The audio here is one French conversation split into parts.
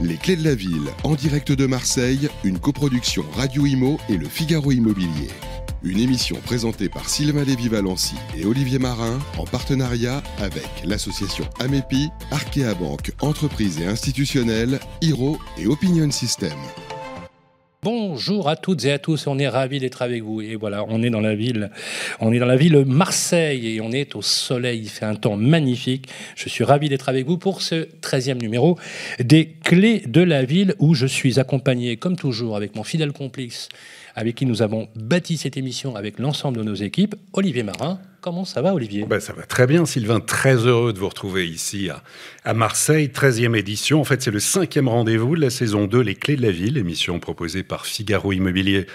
Les Clés de la Ville, en direct de Marseille, une coproduction Radio Imo et le Figaro Immobilier. Une émission présentée par Sylvain Lévy-Valency et Olivier Marin en partenariat avec l'association AMEPI, Arkea Banque, entreprise et institutionnelle, Hiro et Opinion System. Bonjour à toutes et à tous, on est ravis d'être avec vous. Et voilà, on est dans la ville, on est dans la ville Marseille et on est au soleil, il fait un temps magnifique. Je suis ravi d'être avec vous pour ce 13e numéro des Clés de la ville où je suis accompagné comme toujours avec mon fidèle complice avec qui nous avons bâti cette émission avec l'ensemble de nos équipes, Olivier Marin. Comment ça va, Olivier ben, Ça va très bien, Sylvain. Très heureux de vous retrouver ici à, Marseille, 13e édition. En fait, c'est le cinquième rendez-vous de la saison 2, Les Clés de la Ville, émission proposée par Figaro Immobilier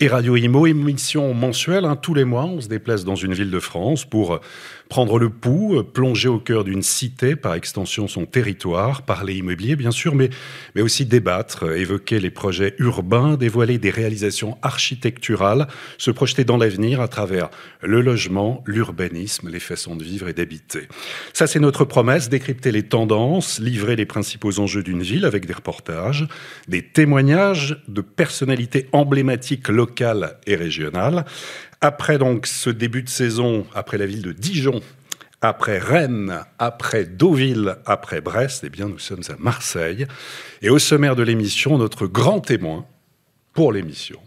et Radio Imo. Émission mensuelle, hein, tous les mois, on se déplace dans une ville de France pour prendre le pouls, plonger au cœur d'une cité, par extension son territoire, parler immobilier bien sûr, mais, mais aussi débattre, évoquer les projets urbains, dévoiler des réalisations architecturales, se projeter dans l'avenir à travers le logement, l'urbanisme, les façons de vivre et d'habiter. Ça, c'est notre promesse, décrypter les tendances, livrer les principaux enjeux d'une ville avec des reportages, des témoignages de personnalités emblématiques locales et régionales, après donc ce début de saison, après la ville de Dijon, après Rennes, après Deauville, après Brest, eh bien nous sommes à Marseille. Et au sommaire de l'émission, notre grand témoin pour l'émission,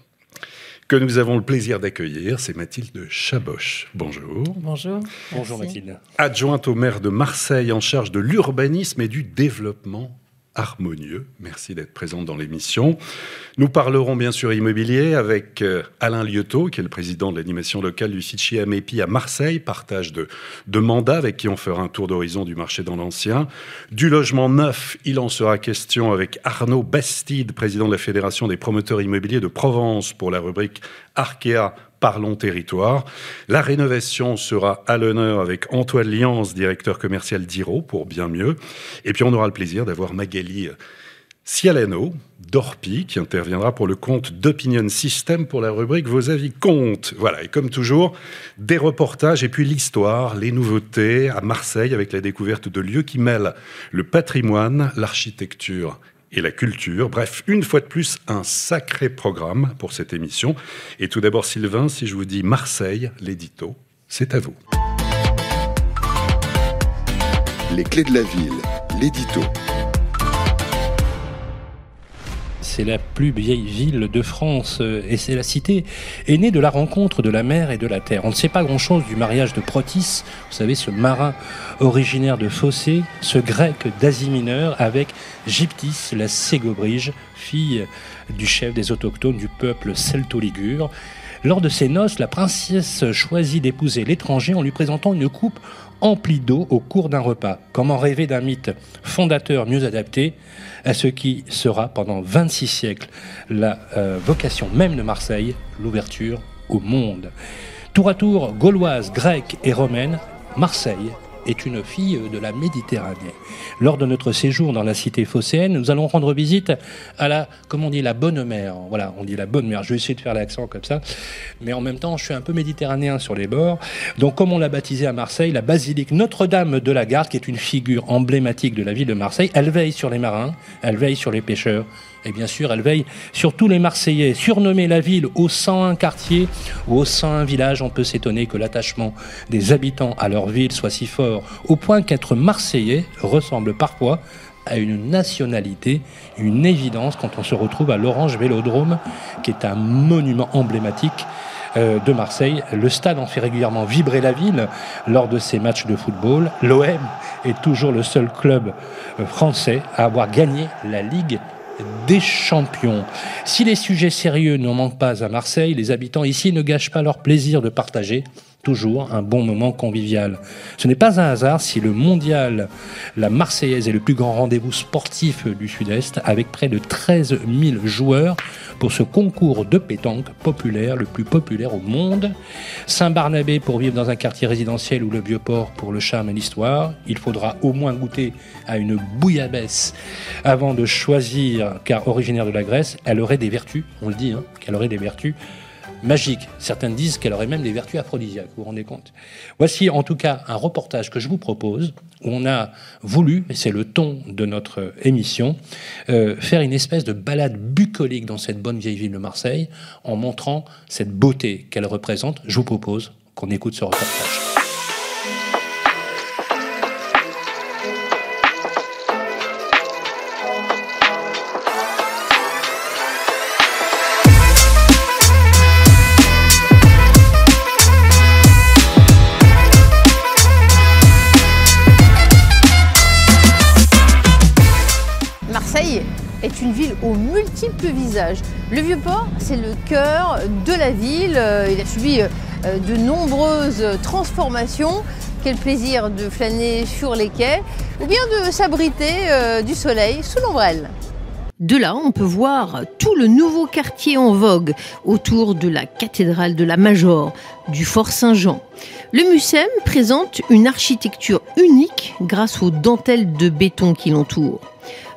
que nous avons le plaisir d'accueillir, c'est Mathilde Chaboche. Bonjour. Bonjour. Bonjour Mathilde. Adjointe au maire de Marseille en charge de l'urbanisme et du développement harmonieux. Merci d'être présente dans l'émission. Nous parlerons bien sûr immobilier avec euh, Alain Lieuteau, qui est le président de l'animation locale du Sitchi Amépi à Marseille, partage de, de mandats avec qui on fera un tour d'horizon du marché dans l'ancien. Du logement neuf, il en sera question avec Arnaud Bastide, président de la Fédération des promoteurs immobiliers de Provence pour la rubrique Arkea Parlons Territoire. La rénovation sera à l'honneur avec Antoine Lians, directeur commercial d'Iro, pour bien mieux. Et puis on aura le plaisir d'avoir Magali Cialano, d'Orpi, qui interviendra pour le compte d'Opinion System pour la rubrique Vos avis comptent. Voilà, et comme toujours, des reportages et puis l'histoire, les nouveautés à Marseille avec la découverte de lieux qui mêlent le patrimoine, l'architecture et la culture. Bref, une fois de plus, un sacré programme pour cette émission. Et tout d'abord, Sylvain, si je vous dis Marseille, l'édito, c'est à vous. Les clés de la ville, l'édito. C'est la plus vieille ville de France euh, et c'est la cité est née de la rencontre de la mer et de la terre. On ne sait pas grand-chose du mariage de Protis, vous savez, ce marin originaire de Fossé, ce grec d'Asie mineure avec Gyptis, la Ségobrige, fille du chef des autochtones du peuple celto-ligure. Lors de ses noces, la princesse choisit d'épouser l'étranger en lui présentant une coupe emplie d'eau au cours d'un repas. Comment rêver d'un mythe fondateur mieux adapté? À ce qui sera pendant 26 siècles la euh, vocation même de Marseille, l'ouverture au monde. Tour à tour, gauloise, grecque et romaine, Marseille est une fille de la Méditerranée. Lors de notre séjour dans la cité phocéenne, nous allons rendre visite à la, comment on dit, la bonne mère. Voilà, on dit la bonne mère. Je vais essayer de faire l'accent comme ça. Mais en même temps, je suis un peu méditerranéen sur les bords. Donc, comme on l'a baptisée à Marseille, la basilique Notre-Dame de la Garde, qui est une figure emblématique de la ville de Marseille, elle veille sur les marins, elle veille sur les pêcheurs, et bien sûr, elle veille sur tous les Marseillais. Surnommer la ville au 101 quartier ou au 101 village, on peut s'étonner que l'attachement des habitants à leur ville soit si fort, au point qu'être Marseillais ressemble parfois à une nationalité, une évidence quand on se retrouve à l'Orange Vélodrome, qui est un monument emblématique euh, de Marseille. Le stade en fait régulièrement vibrer la ville lors de ses matchs de football. L'OM est toujours le seul club euh, français à avoir gagné la Ligue des champions. Si les sujets sérieux n'en manquent pas à Marseille, les habitants ici ne gâchent pas leur plaisir de partager toujours un bon moment convivial. Ce n'est pas un hasard si le mondial, la Marseillaise est le plus grand rendez-vous sportif du Sud-Est, avec près de 13 000 joueurs pour ce concours de pétanque populaire, le plus populaire au monde. Saint-Barnabé pour vivre dans un quartier résidentiel ou le Vieux-Port pour le charme et l'histoire. Il faudra au moins goûter à une bouillabaisse avant de choisir, car originaire de la Grèce, elle aurait des vertus, on le dit, hein, qu'elle aurait des vertus magique. Certains disent qu'elle aurait même des vertus aphrodisiaques, vous vous rendez compte? Voici en tout cas un reportage que je vous propose, où on a voulu, et c'est le ton de notre émission, euh, faire une espèce de balade bucolique dans cette bonne vieille ville de Marseille, en montrant cette beauté qu'elle représente. Je vous propose qu'on écoute ce reportage. Le Vieux-Port, c'est le cœur de la ville. Euh, il a subi euh, de nombreuses transformations. Quel plaisir de flâner sur les quais ou bien de s'abriter euh, du soleil sous l'ombrelle. De là, on peut voir tout le nouveau quartier en vogue autour de la cathédrale de la Major, du Fort Saint-Jean. Le Mucem présente une architecture unique grâce aux dentelles de béton qui l'entourent.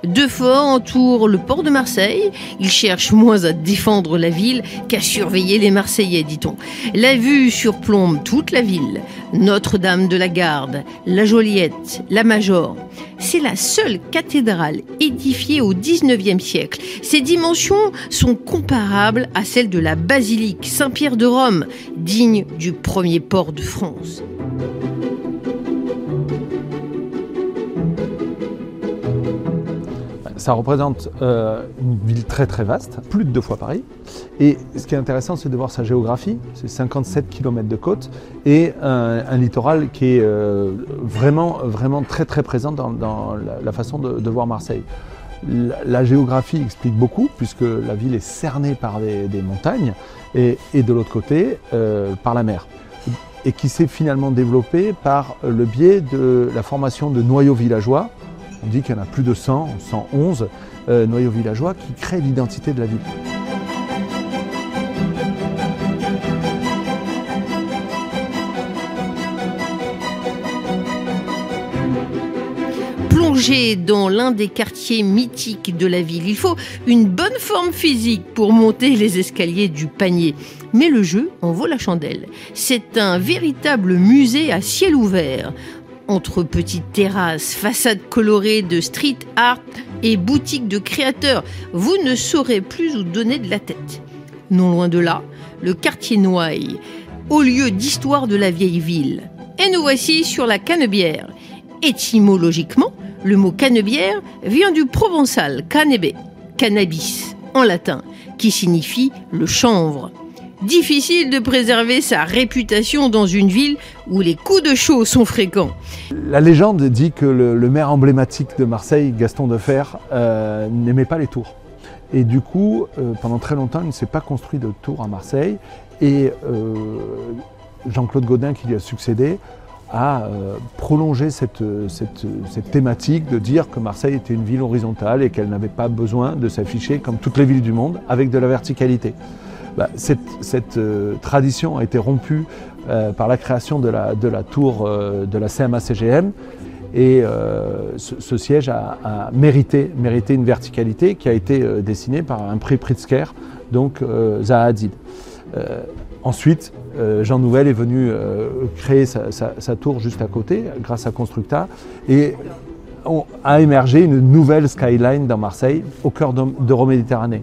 Deux forts entourent le port de Marseille. Ils cherchent moins à défendre la ville qu'à surveiller les Marseillais, dit-on. La vue surplombe toute la ville. Notre-Dame de la Garde, la Joliette, la Major. C'est la seule cathédrale édifiée au XIXe siècle. Ses dimensions sont comparables à celles de la basilique Saint-Pierre de Rome, digne du premier port de France. Ça représente euh, une ville très très vaste, plus de deux fois Paris. Et ce qui est intéressant, c'est de voir sa géographie. C'est 57 km de côte et un, littoral qui est euh, vraiment, vraiment très très présent dans, la, façon de, voir Marseille. La, géographie explique beaucoup puisque la ville est cernée par des, montagnes et, de l'autre côté euh, par la mer et qui s'est finalement développée par le biais de la formation de noyaux villageois on dit qu'il y en a plus de 100, 111 euh, noyaux villageois qui créent l'identité de la ville. Plonger dans l'un des quartiers mythiques de la ville, il faut une bonne forme physique pour monter les escaliers du panier. Mais le jeu en vaut la chandelle. C'est un véritable musée à ciel ouvert entre petites terrasses, façades colorées de street art et boutiques de créateurs, vous ne saurez plus où donner de la tête. Non loin de là, le quartier Noailles, au lieu d'histoire de la vieille ville. Et nous voici sur la canebière. Étymologiquement, le mot canebière vient du provençal canebe, cannabis en latin, qui signifie le chanvre. Difficile de préserver sa réputation dans une ville où les coups de chaud sont fréquents. La légende dit que le, maire emblématique de Marseille, Gaston Defer, euh, n'aimait pas les tours. Et du coup, euh, pendant très longtemps, il ne s'est pas construit de tour à Marseille. Et euh, Jean-Claude Godin, qui lui a succédé, a prolongé cette, cette, thématique de dire que Marseille était une ville horizontale et qu'elle n'avait pas besoin de s'afficher comme toutes les villes du monde avec de la verticalité. Bah, cette, euh, tradition a été rompue euh, par la création de la, tour euh, de la CMA-CGM. Et ce, siège a, mérité, une verticalité qui a été dessinée par un prix Pritzker, donc Zaha Hadid. ensuite, Jean Nouvel est venu créer sa, sa, tour juste à côté grâce à Constructa. Et a émergé une nouvelle skyline dans Marseille, au cœur d'Euroméditerranée.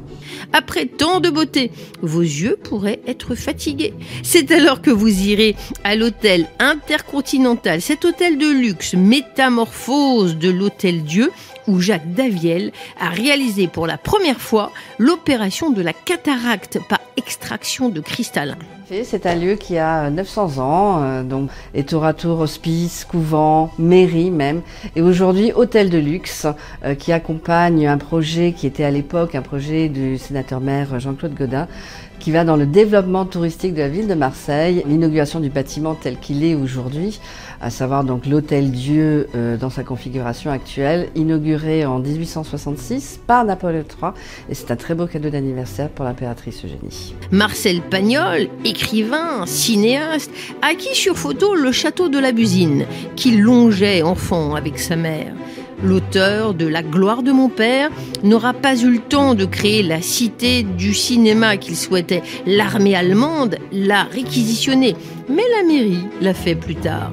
Après tant de beauté, vos yeux pourraient être fatigués. C'est alors que vous irez à l'hôtel intercontinental, cet hôtel de luxe, métamorphose de l'hôtel Dieu, où Jacques Daviel a réalisé pour la première fois l'opération de la cataracte par extraction de cristallin. C'est un lieu qui a 900 ans, euh, donc est tour à tour hospice, couvent, mairie même, et aujourd'hui hôtel de luxe euh, qui accompagne un projet qui était à l'époque un projet du sénateur-maire Jean-Claude Godin, qui va dans le développement touristique de la ville de Marseille, l'inauguration du bâtiment tel qu'il est aujourd'hui, à savoir donc l'Hôtel Dieu euh, dans sa configuration actuelle, inauguré en 1866 par Napoléon III, et c'est un très beau cadeau d'anniversaire pour l'impératrice Eugénie. Marcel Pagnol, écrivain, cinéaste, acquis sur photo le château de la Busine, qu'il longeait enfant avec sa mère. l'auteur de La gloire de mon père, n'aura pas eu le temps de créer la cité du cinéma qu'il souhaitait. L'armée allemande l'a réquisitionné, mais la mairie l'a fait plus tard.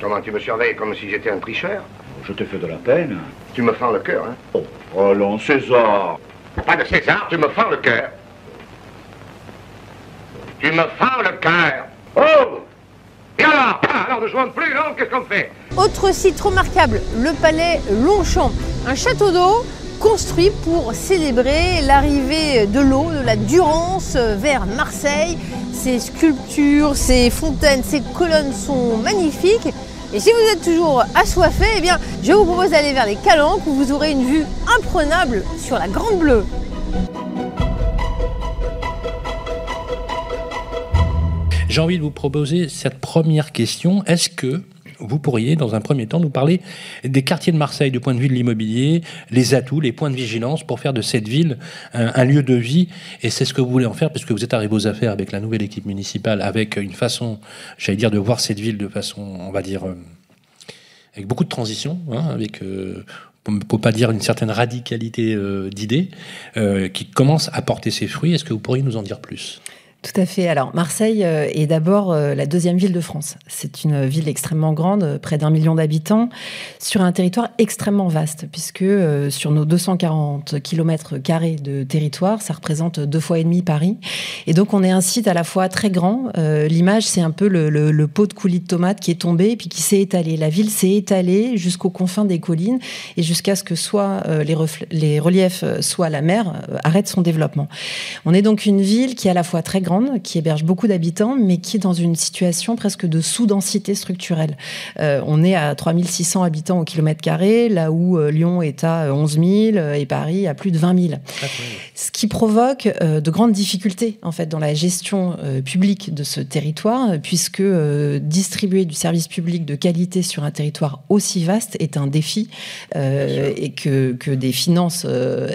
Comment tu me surveilles comme si j'étais un tricheur Je te fais de la peine. Tu me fends le cœur, hein Oh, allons, César. Pas de César, tu me fends le cœur. Tu me fends le cœur. Oh Et alors Ah, Alors ne jouons plus, non Qu'est-ce qu'on fait? Autre site remarquable, le palais Longchamp, un château d'eau construit pour célébrer l'arrivée de l'eau, de la Durance vers Marseille. Ses sculptures, ses fontaines, ses colonnes sont magnifiques. Et si vous êtes toujours assoiffé, eh bien, je vous propose d'aller vers les Calanques où vous aurez une vue imprenable sur la Grande Bleue. J'ai envie de vous proposer cette première question. Est-ce que vous pourriez, dans un premier temps, nous parler des quartiers de Marseille du point de vue de l'immobilier, les atouts, les points de vigilance pour faire de cette ville un, lieu de vie Et c'est ce que vous voulez en faire, puisque vous êtes arrivé aux affaires avec la nouvelle équipe municipale, avec une façon, j'allais dire, de voir cette ville de façon, on va dire, euh, avec beaucoup de transition, hein, avec... Euh, pour pas dire une certaine radicalité euh, d'idées, euh, qui commence à porter ses fruits. Est-ce que vous pourriez nous en dire plus? Tout à fait. Alors, Marseille euh, est d'abord euh, la deuxième ville de France. C'est une ville extrêmement grande, euh, près d'un million d'habitants, sur un territoire extrêmement vaste, puisque sur nos 240 km carrés de territoire, ça représente deux fois et demi Paris. Et donc, on est un site à la fois très grand. L'image, c'est un peu le, pot de coulis de tomates qui est tombé et puis qui s'est étalé. La ville s'est étalée jusqu'aux confins des collines et jusqu'à ce que soit les, reliefs, soit la mer, arrête son développement. On est donc une ville qui est à la fois très qui héberge beaucoup d'habitants, mais qui est dans une situation presque de sous-densité structurelle. Euh, on est à 3600 habitants au kilomètre carré, là où euh, Lyon est à 11 000 et Paris à plus de 20 000. Ce qui provoque euh, de grandes difficultés en fait dans la gestion publique de ce territoire, puisque distribuer du service public de qualité sur un territoire aussi vaste est un défi et que, que, des finances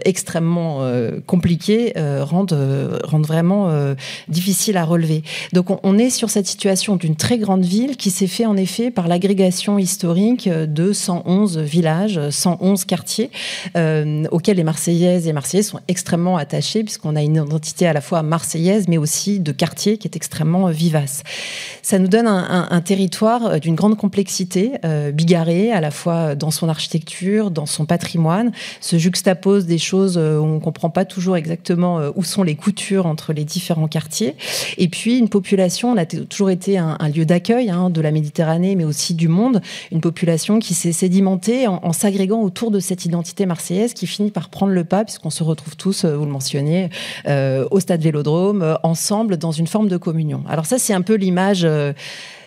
extrêmement compliquées rendent, rendent vraiment difficile à relever. Donc on, est sur cette situation d'une très grande ville qui s'est fait en effet par l'agrégation historique de 111 villages, 111 quartiers euh, auxquels les Marseillaises et Marseillais sont extrêmement attachés puisqu'on a une identité à la fois marseillaise mais aussi de quartier qui est extrêmement vivace. Ça nous donne un, territoire d'une grande complexité, euh, bigarré à la fois dans son architecture, dans son patrimoine, se juxtapose des choses euh, où on ne comprend pas toujours exactement euh, où sont les coutures entre les différents quartiers et puis une population, on a toujours été un, lieu d'accueil hein, de la Méditerranée, mais aussi du monde, une population qui s'est sédimentée en, s'agrégant autour de cette identité marseillaise qui finit par prendre le pas, puisqu'on se retrouve tous, euh, vous le mentionnez, euh, au stade Vélodrome, euh, ensemble, dans une forme de communion. Alors ça, c'est un peu l'image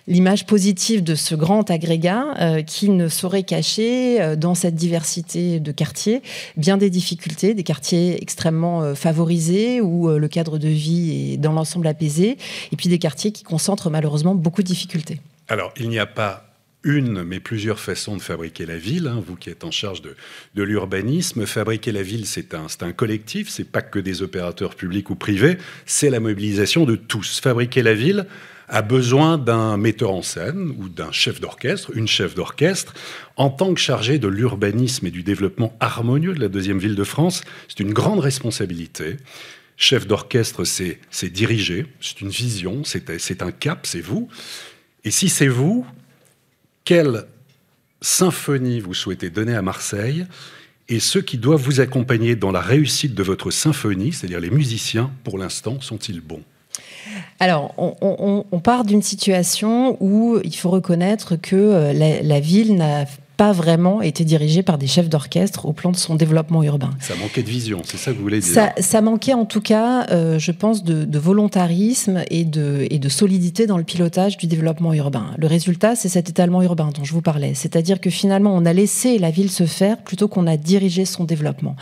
l'image positive de ce grand agrégat euh, qui ne saurait cacher euh, dans cette diversité de quartiers bien des difficultés, des quartiers extrêmement euh, favorisés où le cadre de vie est dans l'ensemble apaisé, et puis des quartiers qui concentrent malheureusement beaucoup de difficultés. Alors, il n'y a pas une, mais plusieurs façons de fabriquer la ville. Hein, vous qui êtes en charge de, l'urbanisme, fabriquer la ville, c'est un, un collectif, c'est pas que des opérateurs publics ou privés, c'est la mobilisation de tous. Fabriquer la ville, a besoin d'un metteur en scène ou d'un chef d'orchestre, une chef d'orchestre, en tant que chargé de l'urbanisme et du développement harmonieux de la deuxième ville de France. C'est une grande responsabilité. Chef d'orchestre, c'est diriger, c'est une vision, c'est un cap, c'est vous. Et si c'est vous, quelle symphonie vous souhaitez donner à Marseille et ceux qui doivent vous accompagner dans la réussite de votre symphonie, c'est-à-dire les musiciens, pour l'instant, sont-ils bons? Alors, on, part d'une situation où il faut reconnaître que euh, la ville n'a pas vraiment été dirigé par des chefs d'orchestre au plan de son développement urbain. Ça manquait de vision, c'est ça que vous voulez dire Ça, ça manquait en tout cas, euh, je pense, de, de, volontarisme et de, et de solidité dans le pilotage du développement urbain. Le résultat, c'est cet étalement urbain dont je vous parlais. C'est-à-dire que finalement, on a laissé la ville se faire plutôt qu'on a dirigé son développement.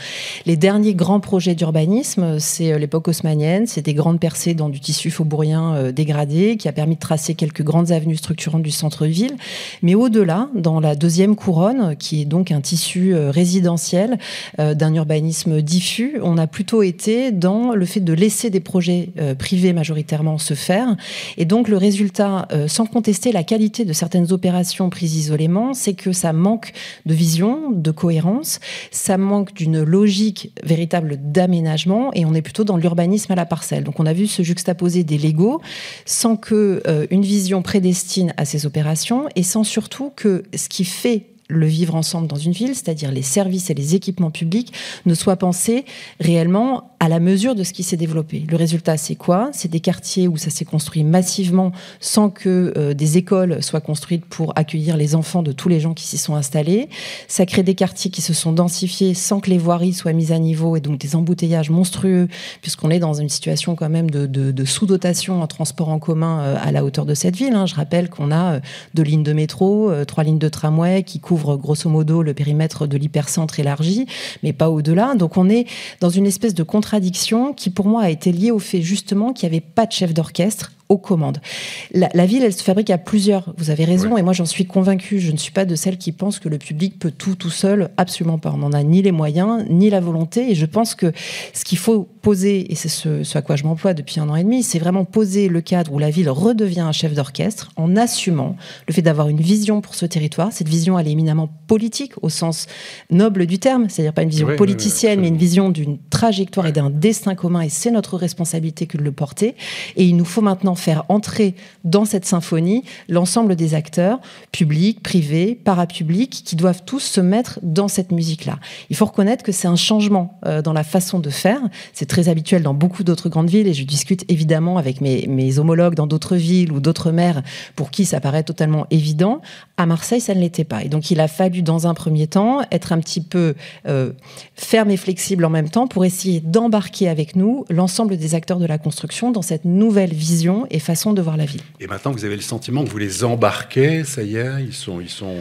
Les derniers grands projets d'urbanisme, c'est euh, l'époque haussmanienne, c'est des grandes percées dans du tissu faubourien euh, dégradé qui a permis de tracer quelques grandes avenues structurantes du centre-ville. Mais au-delà, dans la deuxième couronne, qui est donc un tissu résidentiel d'un urbanisme diffus. On a plutôt été dans le fait de laisser des projets privés majoritairement se faire. Et donc le résultat, sans contester la qualité de certaines opérations prises isolément, c'est que ça manque de vision, de cohérence, ça manque d'une logique véritable d'aménagement et on est plutôt dans l'urbanisme à la parcelle. Donc on a vu se juxtaposer des Legos sans que euh, une vision prédestine à ces opérations et sans surtout que ce qui fait le vivre ensemble dans une ville, c'est-à-dire les services et les équipements publics, ne soient pensés réellement à la mesure de ce qui s'est développé. Le résultat, c'est quoi? C'est des quartiers où ça s'est construit massivement sans que euh, des écoles soient construites pour accueillir les enfants de tous les gens qui s'y sont installés. Ça crée des quartiers qui se sont densifiés sans que les voiries soient mises à niveau et donc des embouteillages monstrueux puisqu'on est dans une situation quand même de, sous-dotation en transport en commun euh, à la hauteur de cette ville. Hein. Je rappelle qu'on a euh, deux lignes de métro, trois lignes de tramway qui grosso modo le périmètre de l'hypercentre élargi, mais pas au-delà. Donc on est dans une espèce de contradiction qui pour moi a été liée au fait justement qu'il n'y avait pas de chef d'orchestre aux commandes. La, ville, elle se fabrique à plusieurs. Vous avez raison, et moi j'en suis convaincue. Je ne suis pas de celles qui pensent que le public peut tout tout seul. Absolument pas. On n'en a ni les moyens, ni la volonté. Et je pense que ce qu'il faut poser, et c'est ce, à quoi je m'emploie depuis un an et demi, c'est vraiment poser le cadre où la ville redevient un chef d'orchestre en assumant le fait d'avoir une vision pour ce territoire. Cette vision, elle est éminemment politique au sens noble du terme, c'est-à-dire pas une vision politicienne, mais une vision d'une trajectoire et d'un destin commun. Et c'est notre responsabilité que de le porter. Et il nous faut maintenant faire entrer dans cette symphonie l'ensemble des acteurs, publics, privés, parapublics, qui doivent tous se mettre dans cette musique-là. Il faut reconnaître que c'est un changement euh, dans la façon de faire. C'est très habituel dans beaucoup d'autres grandes villes et je discute évidemment avec mes, homologues dans d'autres villes ou d'autres maires pour qui ça paraît totalement évident. À Marseille, ça ne l'était pas. Et donc, il a fallu, dans un premier temps, être un petit peu euh, ferme et flexible en même temps pour essayer d'embarquer avec nous l'ensemble des acteurs de la construction dans cette nouvelle vision et façon de voir la ville. Et maintenant, vous avez le sentiment que vous les embarquez, ça y est, ils sont, ils sont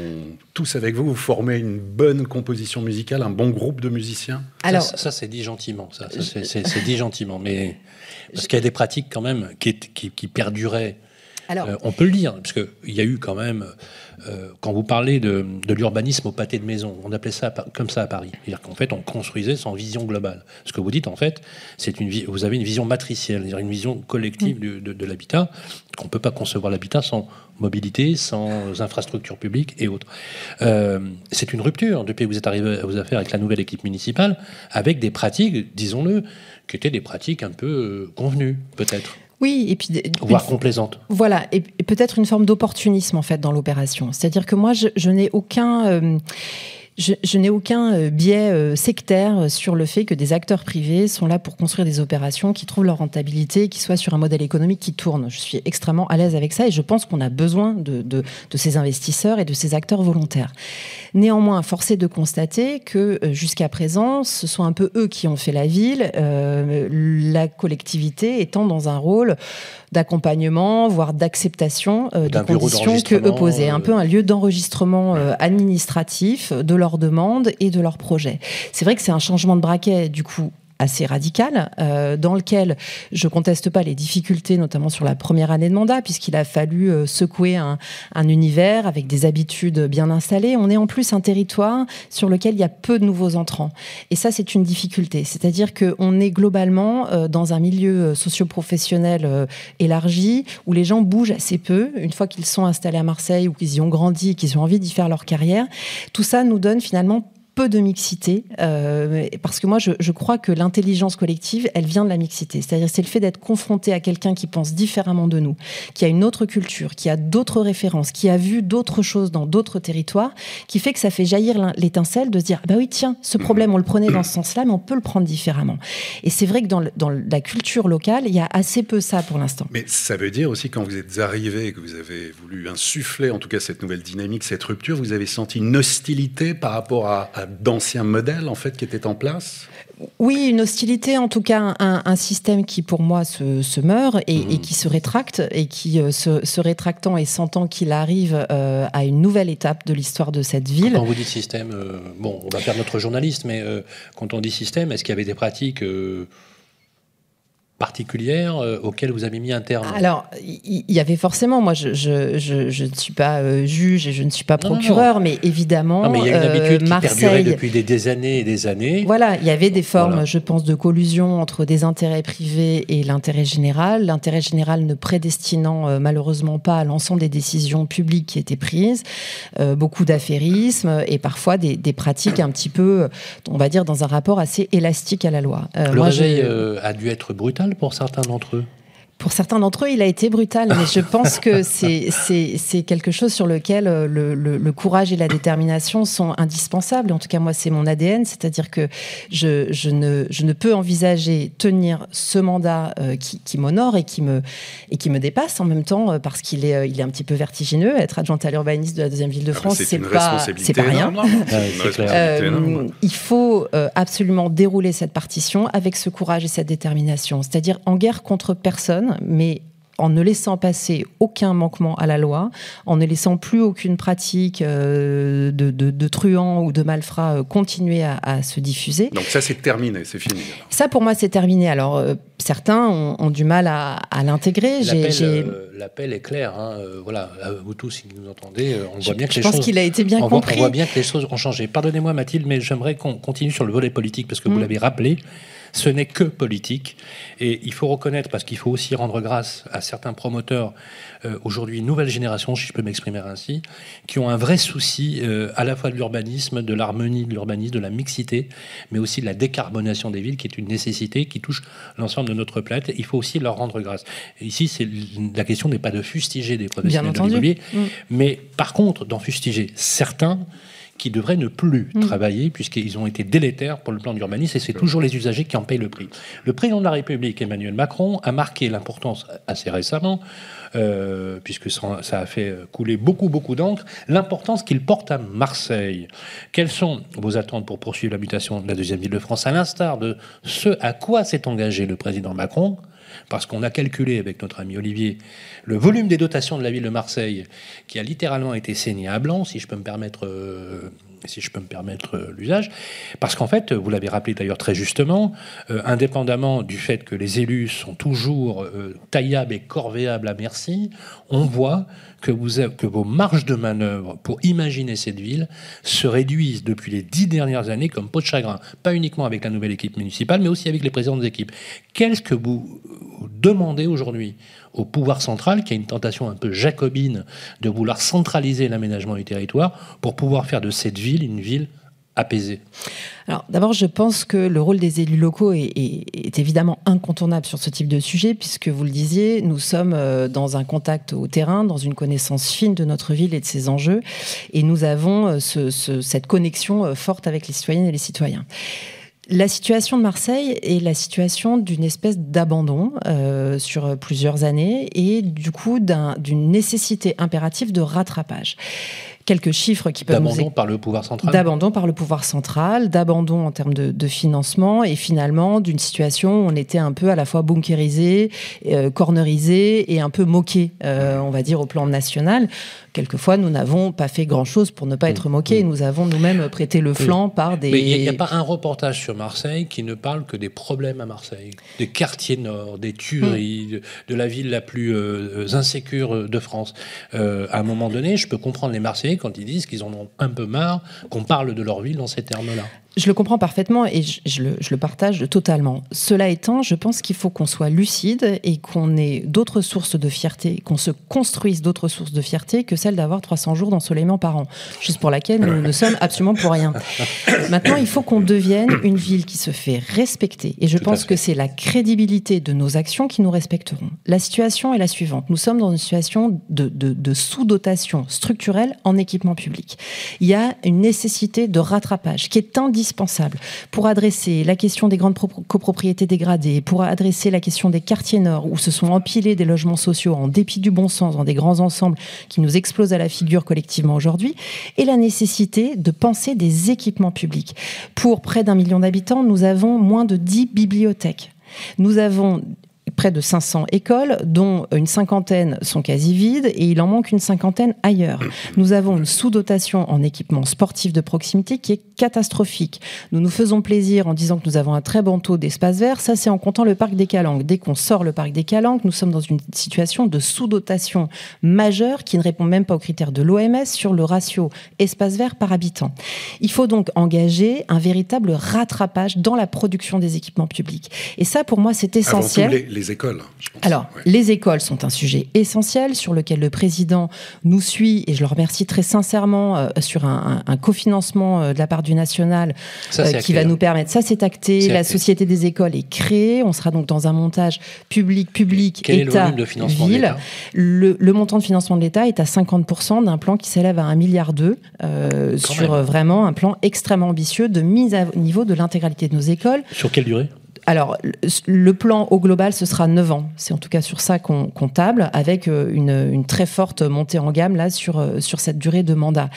tous avec vous, vous formez une bonne composition musicale, un bon groupe de musiciens. Alors, Ça, c'est dit gentiment, ça, c'est dit gentiment, mais parce qu'il y a des pratiques quand même qui, qui, qui perduraient alors, euh, on peut le dire, parce qu'il y a eu quand même, euh, quand vous parlez de, l'urbanisme au pâté de maison, on appelait ça comme ça à Paris. C'est-à-dire qu'en fait, on construisait sans vision globale. Ce que vous dites, en fait, c'est une vous avez une vision matricielle, c'est-à-dire une vision collective mm. de, l'habitat, qu'on ne peut pas concevoir l'habitat sans mobilité, sans infrastructures publiques et autres. Euh, c'est une rupture depuis que vous êtes arrivé à vos affaires avec la nouvelle équipe municipale, avec des pratiques, disons-le, qui étaient des pratiques un peu convenues, peut-être. Oui, et puis voire complaisante. Voilà, et, peut-être une forme d'opportunisme en fait dans l'opération. C'est-à-dire que moi, je, n'ai aucun euh, je, n'ai aucun euh, biais euh, sectaire sur le fait que des acteurs privés sont là pour construire des opérations qui trouvent leur rentabilité, qui soient sur un modèle économique qui tourne. Je suis extrêmement à l'aise avec ça et je pense qu'on a besoin de, de, ces investisseurs et de ces acteurs volontaires. Néanmoins, forcé de constater que euh, jusqu'à présent, ce sont un peu eux qui ont fait la ville, la collectivité étant dans un rôle d'accompagnement, voire d'acceptation des conditions que eux posaient. Un peu un lieu d'enregistrement administratif de leurs demandes et de leurs projets. C'est vrai que c'est un changement de braquet, du coup, assez radical, euh, dans lequel je conteste pas les difficultés, notamment sur la première année de mandat, puisqu'il a fallu euh, secouer un, univers avec des habitudes bien installées. On est en plus un territoire sur lequel il y a peu de nouveaux entrants. Et ça, c'est une difficulté. C'est-à-dire qu'on est globalement euh, dans un milieu socio-professionnel élargi, où les gens bougent assez peu, une fois qu'ils sont installés à Marseille ou qu'ils y ont grandi, qu'ils ont envie d'y faire leur carrière. Tout ça nous donne finalement peu de mixité, euh, parce que moi, je, crois que l'intelligence collective, elle vient de la mixité. C'est-à-dire, c'est le fait d'être confronté à quelqu'un qui pense différemment de nous, qui a une autre culture, qui a d'autres références, qui a vu d'autres choses dans d'autres territoires, qui fait que ça fait jaillir l'étincelle de se dire, bah oui, tiens, ce problème, on le prenait dans ce sens-là, mais on peut le prendre différemment. Et c'est vrai que dans, dans, la culture locale, il y a assez peu ça pour l'instant. Mais ça veut dire aussi, quand vous êtes arrivé, que vous avez voulu insuffler, en tout cas, cette nouvelle dynamique, cette rupture, vous avez senti une hostilité par rapport à d'anciens modèles en fait qui étaient en place? Oui, une hostilité, en tout cas un, système qui pour moi se, meurt et, mmh. qui se rétracte et qui euh, se, rétractant et sentant qu'il arrive euh, à une nouvelle étape de l'histoire de cette ville. Quand vous dites système, euh, bon, on va faire notre journaliste, mais quand on dit système, est-ce qu'il y avait des pratiques particulières euh, auxquelles vous avez mis un terme Alors, il y, avait forcément, moi je, je, je, je ne suis pas euh, juge et je ne suis pas procureur, mais évidemment, non, mais il y a une habitude qui perdurait depuis des, des, années et des années. Voilà, il y avait des formes, je pense, de collusion entre des intérêts privés et l'intérêt général. L'intérêt général ne prédestinant malheureusement pas à l'ensemble des décisions publiques qui étaient prises. beaucoup d'affairisme et parfois des, des, pratiques un petit peu, on va dire, dans un rapport assez élastique à la loi. Le moi, réveil a dû être brutal pour certains d'entre eux pour certains d'entre eux, il a été brutal, mais je pense que c'est quelque chose sur lequel euh, le, le, courage et la détermination sont indispensables. En tout cas, moi, c'est mon ADN, c'est-à-dire que je, je, ne, je ne peux envisager tenir ce mandat euh, qui, qui m'honore et, qui me, et qui me dépasse en même temps, euh, parce qu'il est, il est un petit peu vertigineux. Être adjointe à l'urbanisme de la deuxième ville de ah, France, c'est pas, c'est pas rien. il faut absolument dérouler cette partition avec ce courage et cette détermination, c'est-à-dire en guerre contre personne mais en ne laissant passer aucun manquement à la loi, en ne laissant plus aucune pratique euh, de, truand ou de malfrat euh, continuer à, se diffuser. Donc ça, c'est terminé, c'est fini. Ça, pour moi, c'est terminé. Alors, euh, certains ont, du mal à, l'intégrer. L'appel est clair. Hein. voilà, vous tous, si vous nous entendez, on voit bien que je les pense qu'il a été bien compris. on voit bien que les choses ont changé. Pardonnez-moi, Mathilde, mais j'aimerais qu'on continue sur le volet politique parce que vous mm. l'avez rappelé ce n'est que politique. Et il faut reconnaître, parce qu'il faut aussi rendre grâce à certains promoteurs, euh, aujourd'hui, nouvelle génération, si je peux m'exprimer ainsi, qui ont un vrai souci euh, à la fois de l'urbanisme, de l'harmonie de l'urbanisme, de la mixité, mais aussi de la décarbonation des villes, qui est une nécessité qui touche l'ensemble de notre planète. Il faut aussi leur rendre grâce. Et ici, c'est la question n'est pas de fustiger des professionnels de l'immobilier, mm. mais par contre d'en fustiger certains qui devraient ne plus mm. travailler puisqu'ils ont été délétères pour le plan d'urbanisme et c'est toujours les usagers qui en payent le prix. Le président de la République, Emmanuel Macron, a marqué l'importance assez récemment, euh, puisque ça, a fait couler beaucoup, beaucoup d'encre, l'importance qu'il porte à Marseille. Quelles sont vos attentes pour poursuivre la mutation de la deuxième ville de France, à l'instar de ce à quoi s'est engagé le président Macron parce qu'on a calculé avec notre ami Olivier le volume des dotations de la ville de Marseille, qui a littéralement été saigné à blanc, si je peux me permettre. Euh, si je peux me permettre euh, l'usage, parce qu'en fait, vous l'avez rappelé d'ailleurs très justement, euh, indépendamment du fait que les élus sont toujours taillables et corvéables à merci, on voit que, vos marges de manœuvre pour imaginer cette ville se réduisent depuis les dix dernières années comme peau de chagrin, pas uniquement avec la nouvelle équipe municipale, mais aussi avec les présidents d'équipe. Qu'est-ce que vous demandez aujourd'hui au pouvoir central, qui a une tentation un peu jacobine de vouloir centraliser l'aménagement du territoire pour pouvoir faire de cette ville une ville apaisée alors d'abord, je pense que le rôle des élus locaux est, évidemment incontournable sur ce type de sujet, puisque vous le disiez, nous sommes euh, dans un contact au terrain, dans une connaissance fine de notre ville et de ses enjeux, et nous avons euh, cette connexion euh, forte avec les citoyennes et les citoyens. La situation de Marseille est la situation d'une espèce d'abandon sur plusieurs années et du coup d'une nécessité impérative de rattrapage quelques chiffres qui peuvent d'abandon par le pouvoir central d'abandon par le pouvoir central d'abandon en termes de, financement et finalement d'une situation où on était un peu à la fois bunkérisé euh, cornerisé et un peu moqué euh, on va dire au plan national. Quelquefois nous n'avons pas fait grand chose pour ne pas être moqués. Nous avons nous-mêmes prêté le flanc par des mais il n'y a, pas un reportage sur Marseille qui ne parle que des problèmes à Marseille. Des quartiers nord des tueries de, la ville la plus euh, insécure de France. À un moment donné je peux comprendre les Marseillais quand ils disent qu'ils en ont un peu marre qu'on parle de leur ville dans ces termes-là. Je le comprends parfaitement et je, le, partage totalement. Cela étant, je pense qu'il faut qu'on soit lucide et qu'on ait d'autres sources de fierté, qu'on se construise d'autres sources de fierté que celle d'avoir 300 jours d'ensoleillement par an, juste pour laquelle nous ne sommes absolument pour rien. Maintenant, il faut qu'on devienne une ville qui se fait respecter et je pense que c'est la crédibilité de nos actions qui nous respecteront. La situation est la suivante. Nous sommes dans une situation de, de sous-dotation structurelle en équipement public. Il y a une nécessité de rattrapage qui est indispensable indispensable pour adresser la question des grandes copropriétés dégradées, pour adresser la question des quartiers nord où se sont empilés des logements sociaux en dépit du bon sens dans des grands ensembles qui nous explosent à la figure collectivement aujourd'hui, et la nécessité de penser des équipements publics. Pour près d'un million d'habitants, nous avons moins de 10 bibliothèques. Nous avons près de 500 écoles, dont une cinquantaine sont quasi vides et il en manque une cinquantaine ailleurs. Nous avons une sous-dotation en équipement sportif de proximité qui est catastrophique. Nous nous faisons plaisir en disant que nous avons un très bon taux d'espace vert. Ça, c'est en comptant le parc des Calanques. Dès qu'on sort le parc des Calanques, nous sommes dans une situation de sous-dotation majeure qui ne répond même pas aux critères de l'OMS sur le ratio espace vert par habitant. Il faut donc engager un véritable rattrapage dans la production des équipements publics. Et ça, pour moi, c'est essentiel. Avant tout, les, les écoles. Je pense. Alors, ouais. les écoles sont un sujet essentiel sur lequel le président nous suit et je le remercie très sincèrement euh, sur un, un, un cofinancement euh, de la part du national ça, euh, qui acté, va hein. nous permettre. Ça, c'est acté. La acté. société des écoles est créée. On sera donc dans un montage public, public, Quel État, est le, de financement ville. De le, le, montant de financement de l'État est à 50% d'un plan qui s'élève à 1 milliard d'euros euh, sur même. vraiment un plan extrêmement ambitieux de mise à niveau de l'intégralité de nos écoles. Sur quelle durée? Alors, le plan au global, ce sera 9 ans. C'est en tout cas sur ça qu'on qu table, avec euh, une, une, très forte montée en gamme là sur, euh, sur cette durée de mandat.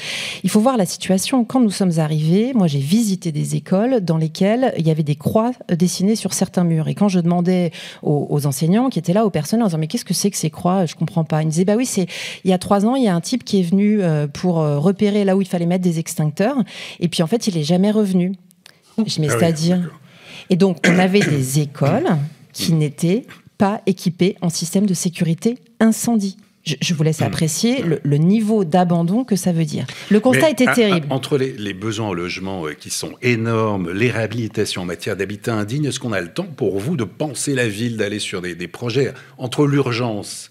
Il faut voir la situation. Quand nous sommes arrivés, moi j'ai visité des écoles dans lesquelles il y avait des croix dessinées sur certains murs. Et quand je demandais aux, aux enseignants qui étaient là, aux personnes, en disant mais qu'est-ce que c'est que ces croix? Je comprends pas. Ils me disaient bah oui, c'est il y a trois ans, il y a un type qui est venu euh, pour repérer là où il fallait mettre des extincteurs, et puis en fait il est jamais revenu. Je mets ah c'est-à-dire. Oui, et donc, on avait des écoles qui n'étaient pas équipées en système de sécurité incendie. Je, je vous laisse apprécier le, le niveau d'abandon que ça veut dire. Le constat Mais était à, terrible. À, entre les, les, besoins en logement euh, qui sont énormes, les réhabilitations en matière d'habitat indigne, est-ce qu'on a le temps pour vous de penser la ville, d'aller sur des, des projets entre l'urgence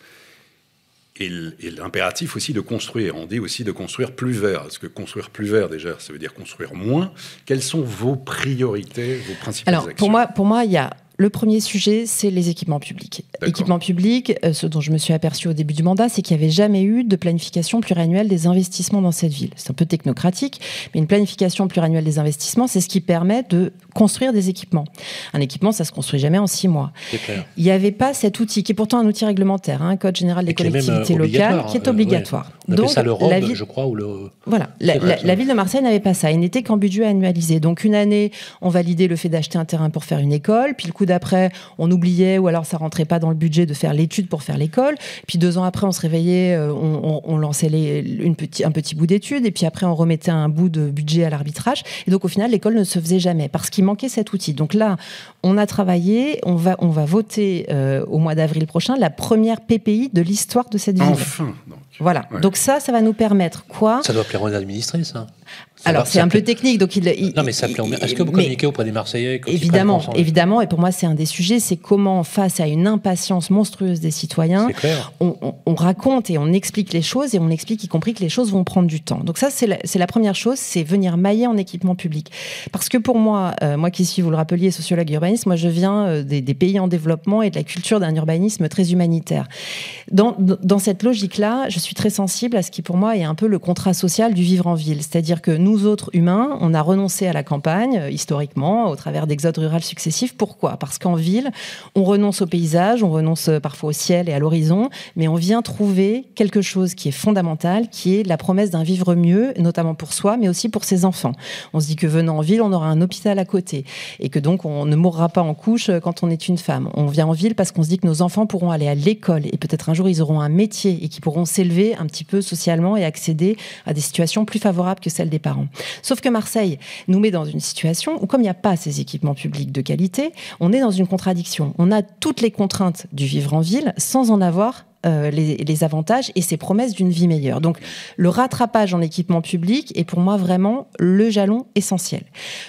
et l'impératif aussi de construire. On dit aussi de construire plus vert. Parce que construire plus vert, déjà, ça veut dire construire moins? Quelles sont vos priorités, vos principales Alors, actions? pour moi, pour moi, il y a le premier sujet, c'est les équipements publics. Équipements publics, euh, ce dont je me suis aperçu au début du mandat, c'est qu'il n'y avait jamais eu de planification pluriannuelle des investissements dans cette ville. C'est un peu technocratique, mais une planification pluriannuelle des investissements, c'est ce qui permet de construire des équipements. Un équipement, ça se construit jamais en six mois. Il n'y avait pas cet outil, qui est pourtant un outil réglementaire, un hein, code général des collectivités locales, qui est obligatoire. Euh, ouais. Donc, ça le ROB, la ville, je crois, ou le. Voilà, la, la, la, ville de Marseille n'avait pas ça. Il n'était qu'en budget annualisé. Donc une année, on validait le fait d'acheter un terrain pour faire une école, puis le coup d'après, on oubliait ou alors ça rentrait pas dans le budget de faire l'étude pour faire l'école. Puis deux ans après, on se réveillait, euh, on, on, on lançait les, une petit, un petit bout d'étude, et puis après, on remettait un bout de budget à l'arbitrage. Et donc au final, l'école ne se faisait jamais parce qu'il manquait cet outil. Donc là, on a travaillé, on va, on va voter euh, au mois d'avril prochain la première PPI de l'histoire de cette ville. Enfin, donc. Voilà. Ouais. Donc ça, ça va nous permettre quoi? Ça doit plaire aux administrés, ça. Alors c'est un peu technique, donc il, il non mais ça plaît. Est-ce que vous communiquez auprès des Marseillais Évidemment, évidemment. Et pour moi, c'est un des sujets, c'est comment face à une impatience monstrueuse des citoyens, on, on, on, raconte et on explique les choses et on explique y compris que les choses vont prendre du temps. Donc ça, c'est la, la, première chose, c'est venir mailler en équipement public. Parce que pour moi, euh, moi qui suis, vous le rappeliez, sociologue urbaniste, moi je viens euh, des, des, pays en développement et de la culture d'un urbanisme très humanitaire. Dans, dans cette logique-là, je suis très sensible à ce qui pour moi est un peu le contrat social du vivre en ville, c'est-à-dire que nous nous autres humains, on a renoncé à la campagne, euh, historiquement, au travers d'exodes ruraux successifs. Pourquoi? Parce qu'en ville, on renonce au paysage, on renonce euh, parfois au ciel et à l'horizon, mais on vient trouver quelque chose qui est fondamental, qui est la promesse d'un vivre mieux, notamment pour soi, mais aussi pour ses enfants. On se dit que venant en ville, on aura un hôpital à côté, et que donc on ne mourra pas en couche euh, quand on est une femme. On vient en ville parce qu'on se dit que nos enfants pourront aller à l'école, et peut-être un jour ils auront un métier, et qui pourront s'élever un petit peu socialement et accéder à des situations plus favorables que celles des parents. Sauf que Marseille nous met dans une situation où, comme il n'y a pas ces équipements publics de qualité, on est dans une contradiction. On a toutes les contraintes du vivre en ville sans en avoir euh, les, avantages et ces promesses d'une vie meilleure. Donc le rattrapage en équipement public est pour moi vraiment le jalon essentiel.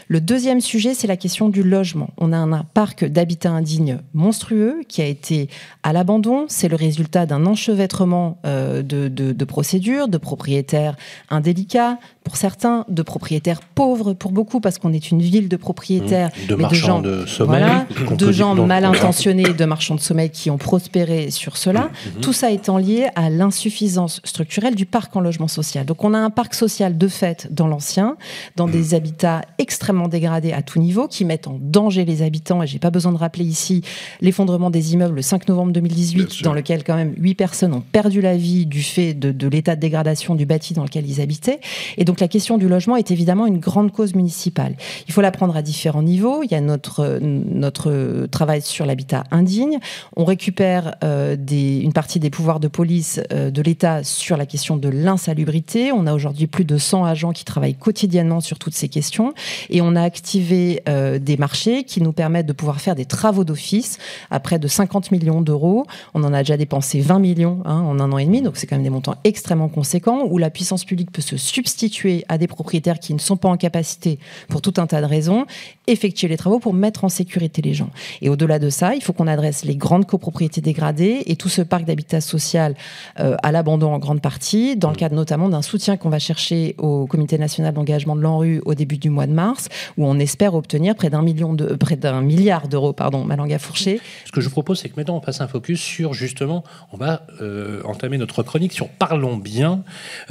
Le deuxième sujet, c'est la question du logement. On a un, parc d'habitat indigne monstrueux qui a été à l'abandon. C'est le résultat d'un enchevêtrement euh, de, de, procédures, de propriétaires indélicats pour certains, de propriétaires pauvres pour beaucoup, parce qu'on est une ville de propriétaires, mmh. de mais marchands de, gens, de sommeil, voilà, de gens mal intentionnés, de marchands de sommeil qui ont prospéré sur cela. Mmh. Tout ça étant lié à l'insuffisance structurelle du parc en logement social. Donc on a un parc social de fait dans l'ancien, dans des habitats extrêmement dégradés à tout niveau, qui mettent en danger les habitants. Et j'ai pas besoin de rappeler ici l'effondrement des immeubles le 5 novembre 2018, dans lequel quand même huit personnes ont perdu la vie du fait de, de l'état de dégradation du bâti dans lequel ils habitaient. Et donc donc la question du logement est évidemment une grande cause municipale. Il faut la prendre à différents niveaux. Il y a notre, notre travail sur l'habitat indigne. On récupère euh, une partie des pouvoirs de police euh, de l'État sur la question de l'insalubrité. On a aujourd'hui plus de 100 agents qui travaillent quotidiennement sur toutes ces questions. Et on a activé euh, des marchés qui nous permettent de pouvoir faire des travaux d'office à près de 50 millions d'euros. On en a déjà dépensé 20 millions hein, en un an et demi, donc c'est quand même des montants extrêmement conséquents où la puissance publique peut se substituer à des propriétaires qui ne sont pas en capacité, pour tout un tas de raisons, effectuer les travaux pour mettre en sécurité les gens. Et au-delà de ça, il faut qu'on adresse les grandes copropriétés dégradées et tout ce parc d'habitat social euh, à l'abandon en grande partie, dans le cadre notamment d'un soutien qu'on va chercher au Comité national d'engagement de l'ANRU au début du mois de mars, où on espère obtenir près d'un million de, près d'un milliard d'euros, pardon, ma langue fourché. Ce que je vous propose, c'est que maintenant on passe un focus sur justement, on va euh, entamer notre chronique sur Parlons bien.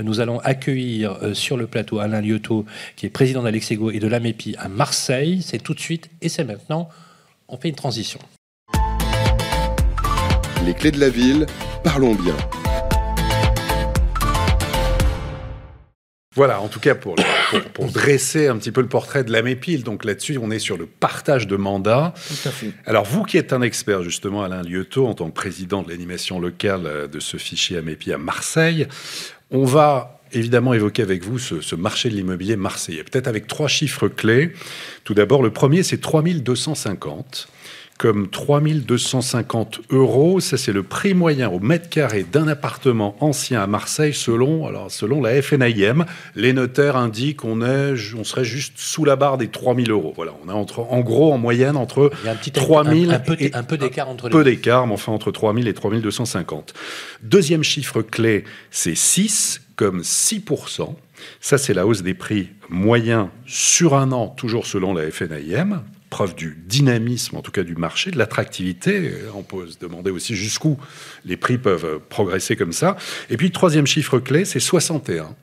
Nous allons accueillir euh, sur le plateau Alain Lyoto, qui est président d'Alexego et de l'AMEPI à Marseille. C'est tout de suite et c'est maintenant. On fait une transition. Les clés de la ville, parlons bien. Voilà, en tout cas pour, pour, dresser un petit peu le portrait de l'AMEPIL. Donc là-dessus, on est sur le partage de mandats. Tout à fait. Alors vous qui êtes un expert justement, Alain Lieuteau, en tant que président de l'animation locale de ce fichier AMEPI à Marseille, on va évidemment évoquer avec vous ce, ce marché de l'immobilier marseillais. Peut-être avec trois chiffres clés. Tout d'abord, le premier, c'est 3250 comme 3250 euros. Ça, c'est le prix moyen au mètre carré d'un appartement ancien à Marseille selon, alors, selon la FNIM. Les notaires indiquent qu'on on serait juste sous la barre des 3000 euros. Voilà, on a entre, en gros, en moyenne, entre Il y a un petit 3000 un, un, peu, et, un peu d'écart entre les peu d'écart, mais enfin entre 3000 et 3250. Deuxième chiffre clé, c'est 6 comme 6%. Ça, c'est la hausse des prix moyens sur un an, toujours selon la FNIM preuve du dynamisme, en tout cas du marché, de l'attractivité. On peut se demander aussi jusqu'où les prix peuvent progresser comme ça. Et puis, troisième chiffre clé, c'est 61.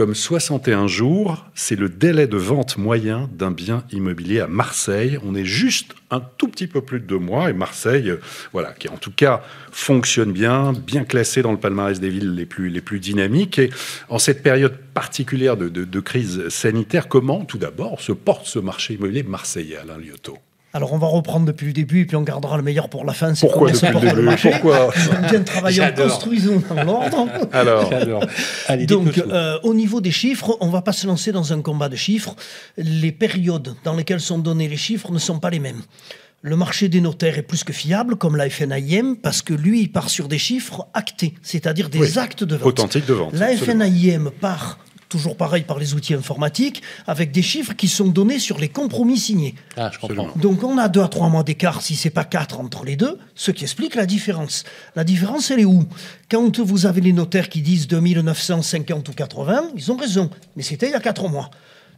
Comme 61 jours, c'est le délai de vente moyen d'un bien immobilier à Marseille. On est juste un tout petit peu plus de deux mois et Marseille, voilà, qui en tout cas fonctionne bien, bien classé dans le palmarès des villes les plus, les plus dynamiques. Et en cette période particulière de crise sanitaire, comment tout d'abord se porte ce marché immobilier marseillais, Alain Liotto alors on va reprendre depuis le début et puis on gardera le meilleur pour la fin. Pourquoi depuis le début Pourquoi Bien travailler en construisons dans l'ordre. Alors, Allez, donc euh, au niveau des chiffres, on va pas se lancer dans un combat de chiffres. Les périodes dans lesquelles sont donnés les chiffres ne sont pas les mêmes. Le marché des notaires est plus que fiable, comme la FNIM, parce que lui, il part sur des chiffres actés, c'est-à-dire des oui, actes de vente. Authentiques de vente. La absolument. FNIM part toujours pareil par les outils informatiques, avec des chiffres qui sont donnés sur les compromis signés. Ah, je comprends. Donc on a deux à trois mois d'écart, si c'est pas quatre entre les deux, ce qui explique la différence. La différence, elle est où? Quand vous avez les notaires qui disent 2950 ou 80, ils ont raison, mais c'était il y a quatre mois.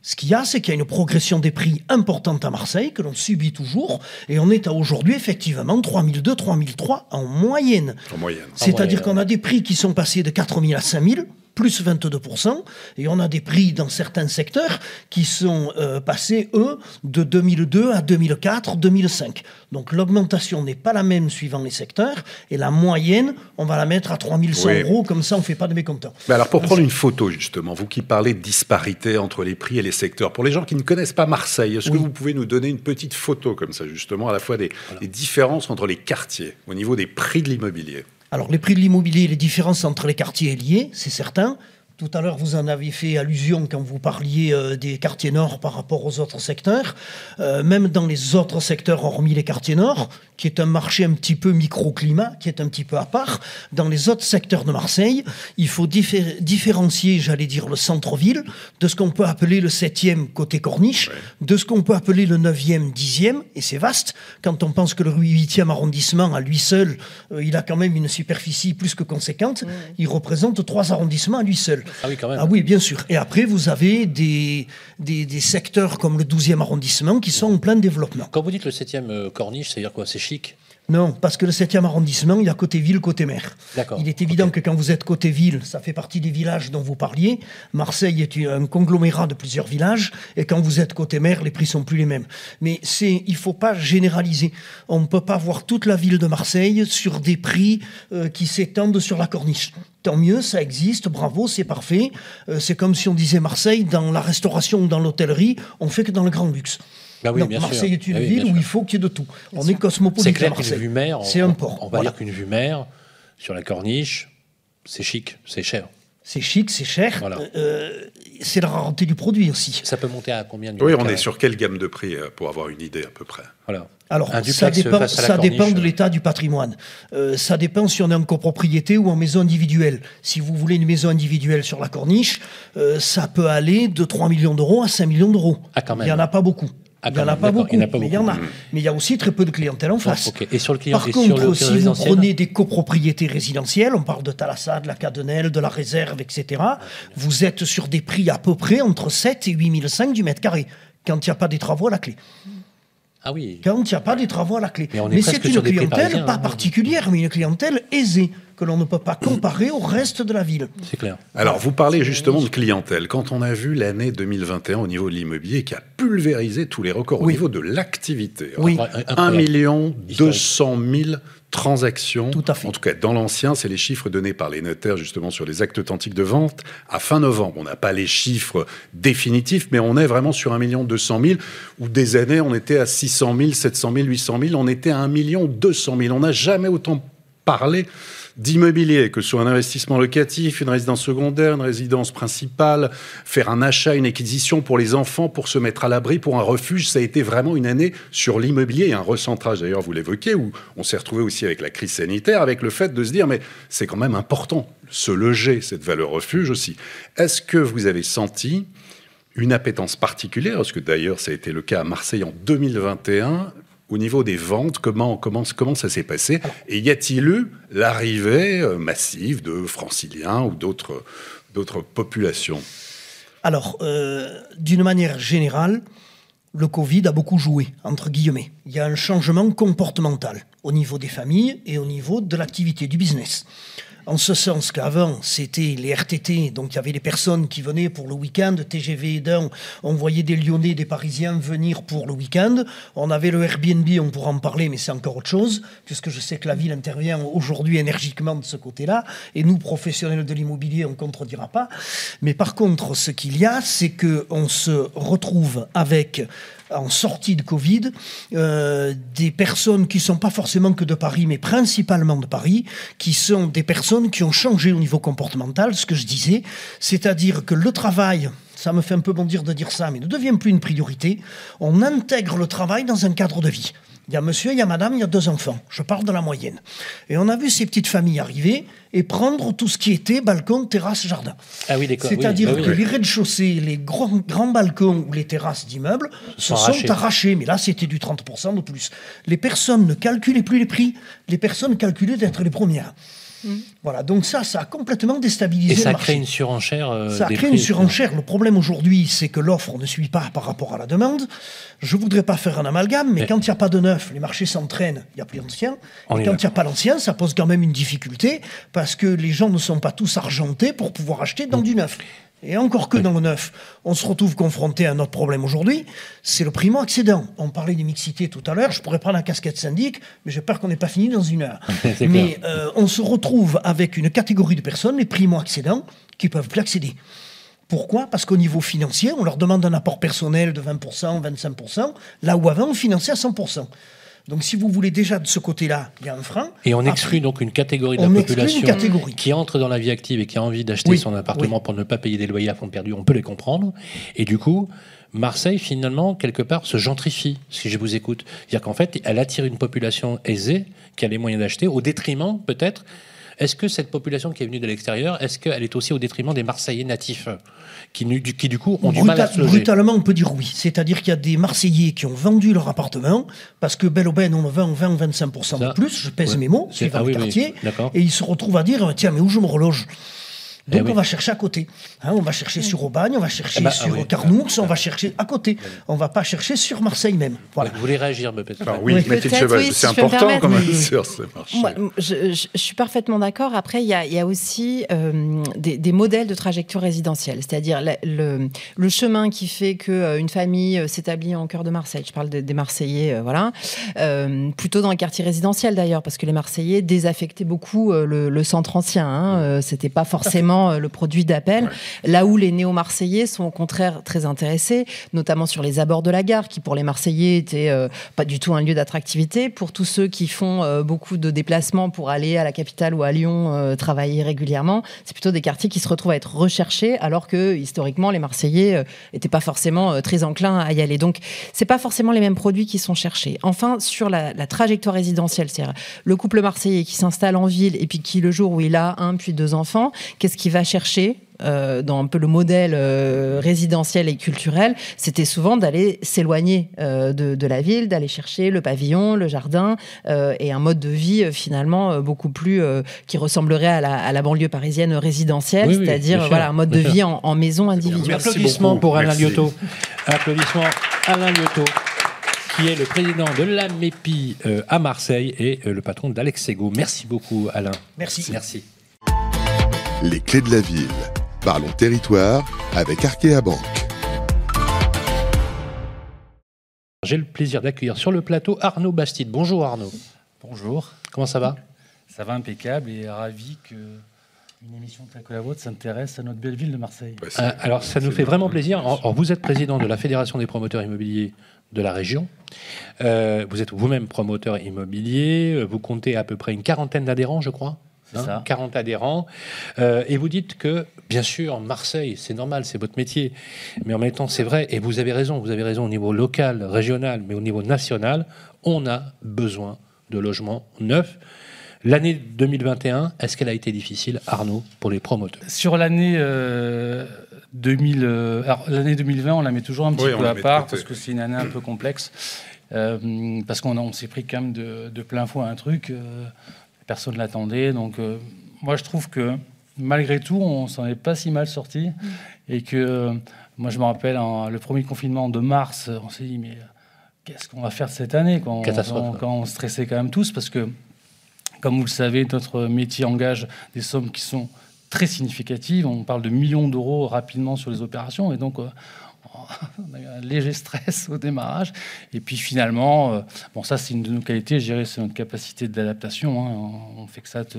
Ce qu'il y a, c'est qu'il y a une progression des prix importante à Marseille, que l'on subit toujours, et on est à aujourd'hui effectivement 3002, 3003 en moyenne. En moyenne. C'est-à-dire qu'on a des prix qui sont passés de 4000 à 5000, plus 22%, et on a des prix dans certains secteurs qui sont euh, passés, eux, de 2002 à 2004, 2005. Donc l'augmentation n'est pas la même suivant les secteurs, et la moyenne, on va la mettre à 3100 Oui. euros, comme ça on ne fait pas de mécontents. Mais alors, pour prendre une photo, justement, vous qui parlez de disparité entre les prix et les secteurs, pour les gens qui ne connaissent pas Marseille, est-ce que vous pouvez nous donner une petite photo comme ça, justement, à la fois des, des différences entre les quartiers, au niveau des prix de l'immobilier? Alors les prix de l'immobilier, les différences entre les quartiers est liée, c'est certain. Tout à l'heure, vous en aviez fait allusion quand vous parliez euh, des quartiers nord par rapport aux autres secteurs. Euh, même dans les autres secteurs, hormis les quartiers nord, qui est un marché un petit peu microclimat, qui est un petit peu à part, dans les autres secteurs de Marseille, il faut diffé- différencier, j'allais dire, le centre-ville de ce qu'on peut appeler le 7e côté corniche, de ce qu'on peut appeler le 9e, 10e, et c'est vaste. Quand on pense que le 8e arrondissement, à lui seul, euh, il a quand même une superficie plus que conséquente, il représente trois arrondissements à lui seul. Ah oui, quand même. Ah oui, bien sûr. Et après, vous avez des, des, des secteurs comme le 12e arrondissement qui sont en plein développement. Quand vous dites le 7e corniche, c'est-à-dire quoi? C'est chic? Non, parce que le 7e arrondissement, il y a côté ville, côté mer. Il est évident que quand vous êtes côté ville, ça fait partie des villages dont vous parliez. Marseille est un conglomérat de plusieurs villages, et quand vous êtes côté mer, les prix sont plus les mêmes. Mais c'est, il faut pas généraliser. On ne peut pas voir toute la ville de Marseille sur des prix euh, qui s'étendent sur la corniche. Tant mieux, ça existe, bravo, c'est parfait. Euh, c'est comme si on disait Marseille, dans la restauration ou dans l'hôtellerie, on fait que dans le grand luxe. Bah oui, Non, bien Marseille sûr. est une Ah oui, ville où il faut qu'il y ait de tout. on est C'est cosmopolite à clair qu'une vue mer, on- C'est un port. On va voilà. dire qu'une vue mer sur la corniche, c'est chic, c'est cher. C'est chic, c'est cher. Voilà. Euh, c'est la rareté du produit aussi. Ça peut monter à combien du Oui, on est sur quelle gamme de prix euh, pour avoir une idée à peu près? Voilà. Alors, ça dépend, ça dépend de l'état du patrimoine. Euh, ça dépend si on est en copropriété ou en maison individuelle. Si vous voulez une maison individuelle sur la corniche, euh, ça peut aller de 3 millions d'euros à 5 millions d'euros. Ah. Il n'y en a pas beaucoup. Ah, il n'y en a pas beaucoup, il y en a pas mais il y en a. beaucoup. Mais il y a aussi très peu de clientèle en face. ok. Et sur le client- Par sur contre, le si vous prenez des copropriétés résidentielles, on parle de Thalassa, de la Cadenelle, de la Réserve, etc., vous êtes sur des prix à peu près entre 7 et 8 500 du mètre carré, quand il n'y a pas des travaux à la clé. Ah oui. Quand il n'y a pas des travaux à la clé. Mais c'est une clientèle pas hein. particulière, mais une clientèle aisée, que l'on ne peut pas comparer au reste de la ville. C'est clair. Alors, vous parlez justement de clientèle. Quand on a vu l'année 2021 au niveau de l'immobilier qui a pulvérisé tous les records au Oui. niveau de l'activité. Oui. Incroyable. 1 million 200 000 transactions. Tout à fait. En tout cas, dans l'ancien, c'est les chiffres donnés par les notaires justement sur les actes authentiques de vente à fin novembre. On n'a pas les chiffres définitifs, mais on est vraiment sur 1 million 200 000, où des années, on était à 600 000, 700 000, 800 000, on était à 1 million 200 000. On n'a jamais autant parlé d'immobilier, que ce soit un investissement locatif, une résidence secondaire, une résidence principale, faire un achat, une acquisition pour les enfants, pour se mettre à l'abri, pour un refuge, ça a été vraiment une année sur l'immobilier un recentrage, d'ailleurs, vous l'évoquez, où on s'est retrouvé aussi avec la crise sanitaire, avec le fait de se dire, mais c'est quand même important, se loger, cette valeur refuge aussi. Est-ce que vous avez senti une appétence particulière, parce que d'ailleurs ça a été le cas à Marseille en 2021, au niveau des ventes, comment, comment, comment ça s'est passé Et y a-t-il eu l'arrivée euh, massive de franciliens ou d'autres d'autres populations? Alors, euh, d'une manière générale, le Covid a beaucoup joué, entre guillemets. Il y a un changement comportemental au niveau des familles et au niveau de l'activité du business. En ce sens qu'avant, c'était les RTT, donc il y avait des personnes qui venaient pour le week-end, TGV d'un, on voyait des Lyonnais, des Parisiens venir pour le week-end. On avait le Airbnb, on pourra en parler, mais c'est encore autre chose, puisque je sais que la ville intervient aujourd'hui énergiquement de ce côté-là, et nous, professionnels de l'immobilier, on ne contredira pas. Mais par contre, ce qu'il y a, c'est qu'on se retrouve avec en sortie de Covid, euh, des personnes qui sont pas forcément que de Paris, mais principalement de Paris, qui sont des personnes qui ont changé au niveau comportemental, ce que je disais, c'est-à-dire que le travail, ça me fait un peu bondir de dire ça, mais ne devient plus une priorité. On intègre le travail dans un cadre de vie. Il y a monsieur, il y a madame, il y a deux enfants. Je parle de la moyenne. Et on a vu ces petites familles arriver et prendre tout ce qui était balcon, terrasse, jardin. Ah oui, d'accord. oui, C'est-à-dire bah oui. que les rez-de-chaussée, les grands, grands balcons ou les terrasses d'immeubles se sont sont arrachés. arrachés. Mais là, c'était du 30% de plus. Les personnes ne calculaient plus les prix. Les personnes calculaient d'être les premières. Voilà, donc ça, ça a complètement déstabilisé Et ça le crée une surenchère. euh, Ça crée une surenchère. Le problème aujourd'hui, c'est que l'offre ne suit pas par rapport à la demande. Je voudrais pas faire un amalgame, mais, Mais- quand il n'y a pas de neuf, les marchés s'entraînent, il n'y a plus d'anciens. Et quand il n'y a pas d'anciens, ça pose quand même une difficulté, parce que les gens ne sont pas tous argentés pour pouvoir acheter Mm. dans du neuf. Et encore que dans le neuf, on se retrouve confronté à un autre problème aujourd'hui, c'est le primo-accédant. On parlait des mixités tout à l'heure, je pourrais prendre la casquette syndic, mais j'ai peur qu'on n'ait pas fini dans une heure. Mais euh, on se retrouve avec une catégorie de personnes, les primo-accédants, qui peuvent plus accéder. Pourquoi? Parce qu'au niveau financier, on leur demande un apport personnel de 20%, 25%, là où avant, on finançait à 100%. Donc si vous voulez déjà de ce côté-là, il y a un frein. Et on Après, exclut donc une catégorie de la population qui entre dans la vie active et qui a envie d'acheter Oui, son appartement pour ne pas payer des loyers à fond perdu. On peut les comprendre. Et du coup, Marseille, finalement, quelque part, se gentrifie, si je vous écoute. C'est-à-dire qu'en fait, elle attire une population aisée qui a les moyens d'acheter, au détriment, peut-être. Est-ce que cette population qui est venue de l'extérieur, est-ce qu'elle est aussi au détriment des Marseillais natifs qui, du- qui du coup, ont du mal à se loger brutalement, on peut dire oui. C'est-à-dire qu'il y a des Marseillais qui ont vendu leur appartement parce que belle aubaine, on vend 20 ou 25% Ça, de plus. Je pèse ouais. mes mots, C'est- suivant ah oui, quartier. Et ils se retrouvent à dire tiens, mais où je me reloge? Donc on va chercher à côté. Hein, on va chercher sur Aubagne, on va chercher Eh ben, sur ah oui. Carnoux, on va chercher à côté. On va pas chercher sur Marseille même. Voilà. Vous voulez réagir peut-être oui, Mathilde Cheval, c'est si important quand même sur ce marché. Moi, je, je- je suis parfaitement d'accord. Après, il y a, il y a aussi euh, des, des modèles de trajectoire résidentielle, c'est-à-dire le, le chemin qui fait qu'une famille euh, s'établit en cœur de Marseille. Je parle de- des Marseillais, euh, voilà. Euh, plutôt dans les quartiers résidentiels d'ailleurs, parce que les Marseillais désaffectaient beaucoup euh, le, le centre ancien. Hein, Euh, C'était pas forcément euh, le produit d'appel. Là où les néo-marseillais sont au contraire très intéressés, notamment sur les abords de la gare, qui pour les Marseillais était euh, pas du tout un lieu d'attractivité. Pour tous ceux qui font euh, beaucoup de déplacements pour aller à la capitale ou à Lyon euh, travailler régulièrement, c'est plutôt des quartiers qui se retrouvent à être recherchés, alors que historiquement les Marseillais n'étaient pas forcément très enclins à y aller. Donc c'est pas forcément les mêmes produits qui sont cherchés. Enfin, sur la, la trajectoire résidentielle, c'est-à-dire le couple marseillais qui s'installe en ville et puis qui le jour où il a un puis deux enfants, qu'est-ce qu'il va chercher euh, dans un peu le modèle euh, résidentiel et culturel, c'était souvent d'aller s'éloigner euh, de, de la ville, d'aller chercher le pavillon, le jardin euh, et un mode de vie euh, finalement euh, beaucoup plus euh, qui ressemblerait à la, à la banlieue parisienne résidentielle, Oui, c'est-à-dire voilà un mode de bien vie en, en maison individuelle. Merci Applaudissements beaucoup. pour Alain Merci. Liotto. Applaudissements Alain Liotto, qui est le président de la MEPI euh, à Marseille et euh, le patron d'Alexego. Merci beaucoup, Alain. Merci. Merci. Les clés de la ville. Parlons territoire avec Arkea Banque. J'ai le plaisir d'accueillir sur le plateau Arnaud Bastide. Bonjour Arnaud. Bonjour, Comment ça va ça va impeccable et ravi que une émission telle que la vôtre s'intéresse à notre belle ville de Marseille. Bah, Euh, Alors, ça nous fait vraiment plaisir. Alors, vous êtes président de la Fédération des promoteurs immobiliers de la région. Euh, vous êtes vous-même promoteur immobilier. Vous comptez à peu près une quarantaine d'adhérents, je crois. C'est ça. 40 adhérents. Euh, et vous dites que, bien sûr, Marseille, c'est normal, c'est votre métier. Mais en même temps, c'est vrai, et vous avez raison, vous avez raison au niveau local, régional, mais au niveau national, on a besoin de logements neufs. L'année 2021, est-ce qu'elle a été difficile, Arnaud, pour les promoteurs? Sur l'année euh, 2000, euh, alors l'année 2020, on la met toujours un petit Oui, peu à part parce que c'est une année un peu complexe. Euh, parce qu'on on s'est pris quand même de, de plein fouet un truc, euh, personne ne l'attendait. Donc, euh, moi, je trouve que malgré tout, on s'en est pas si mal sorti. Et que, euh, moi, je me rappelle, en- le premier confinement de mars, on s'est dit, mais euh, qu'est-ce qu'on va faire cette année quand on, Catastrophe, ouais. quand on stressait quand même tous? Parce que, comme vous le savez, notre métier engage des sommes qui sont très significatives. On parle de millions d'euros rapidement sur les opérations. Et donc, on a eu un léger stress au démarrage. Et puis finalement, euh, bon, ça c'est une de nos qualités, je dirais, c'est notre capacité d'adaptation. hein. On fait que ça te-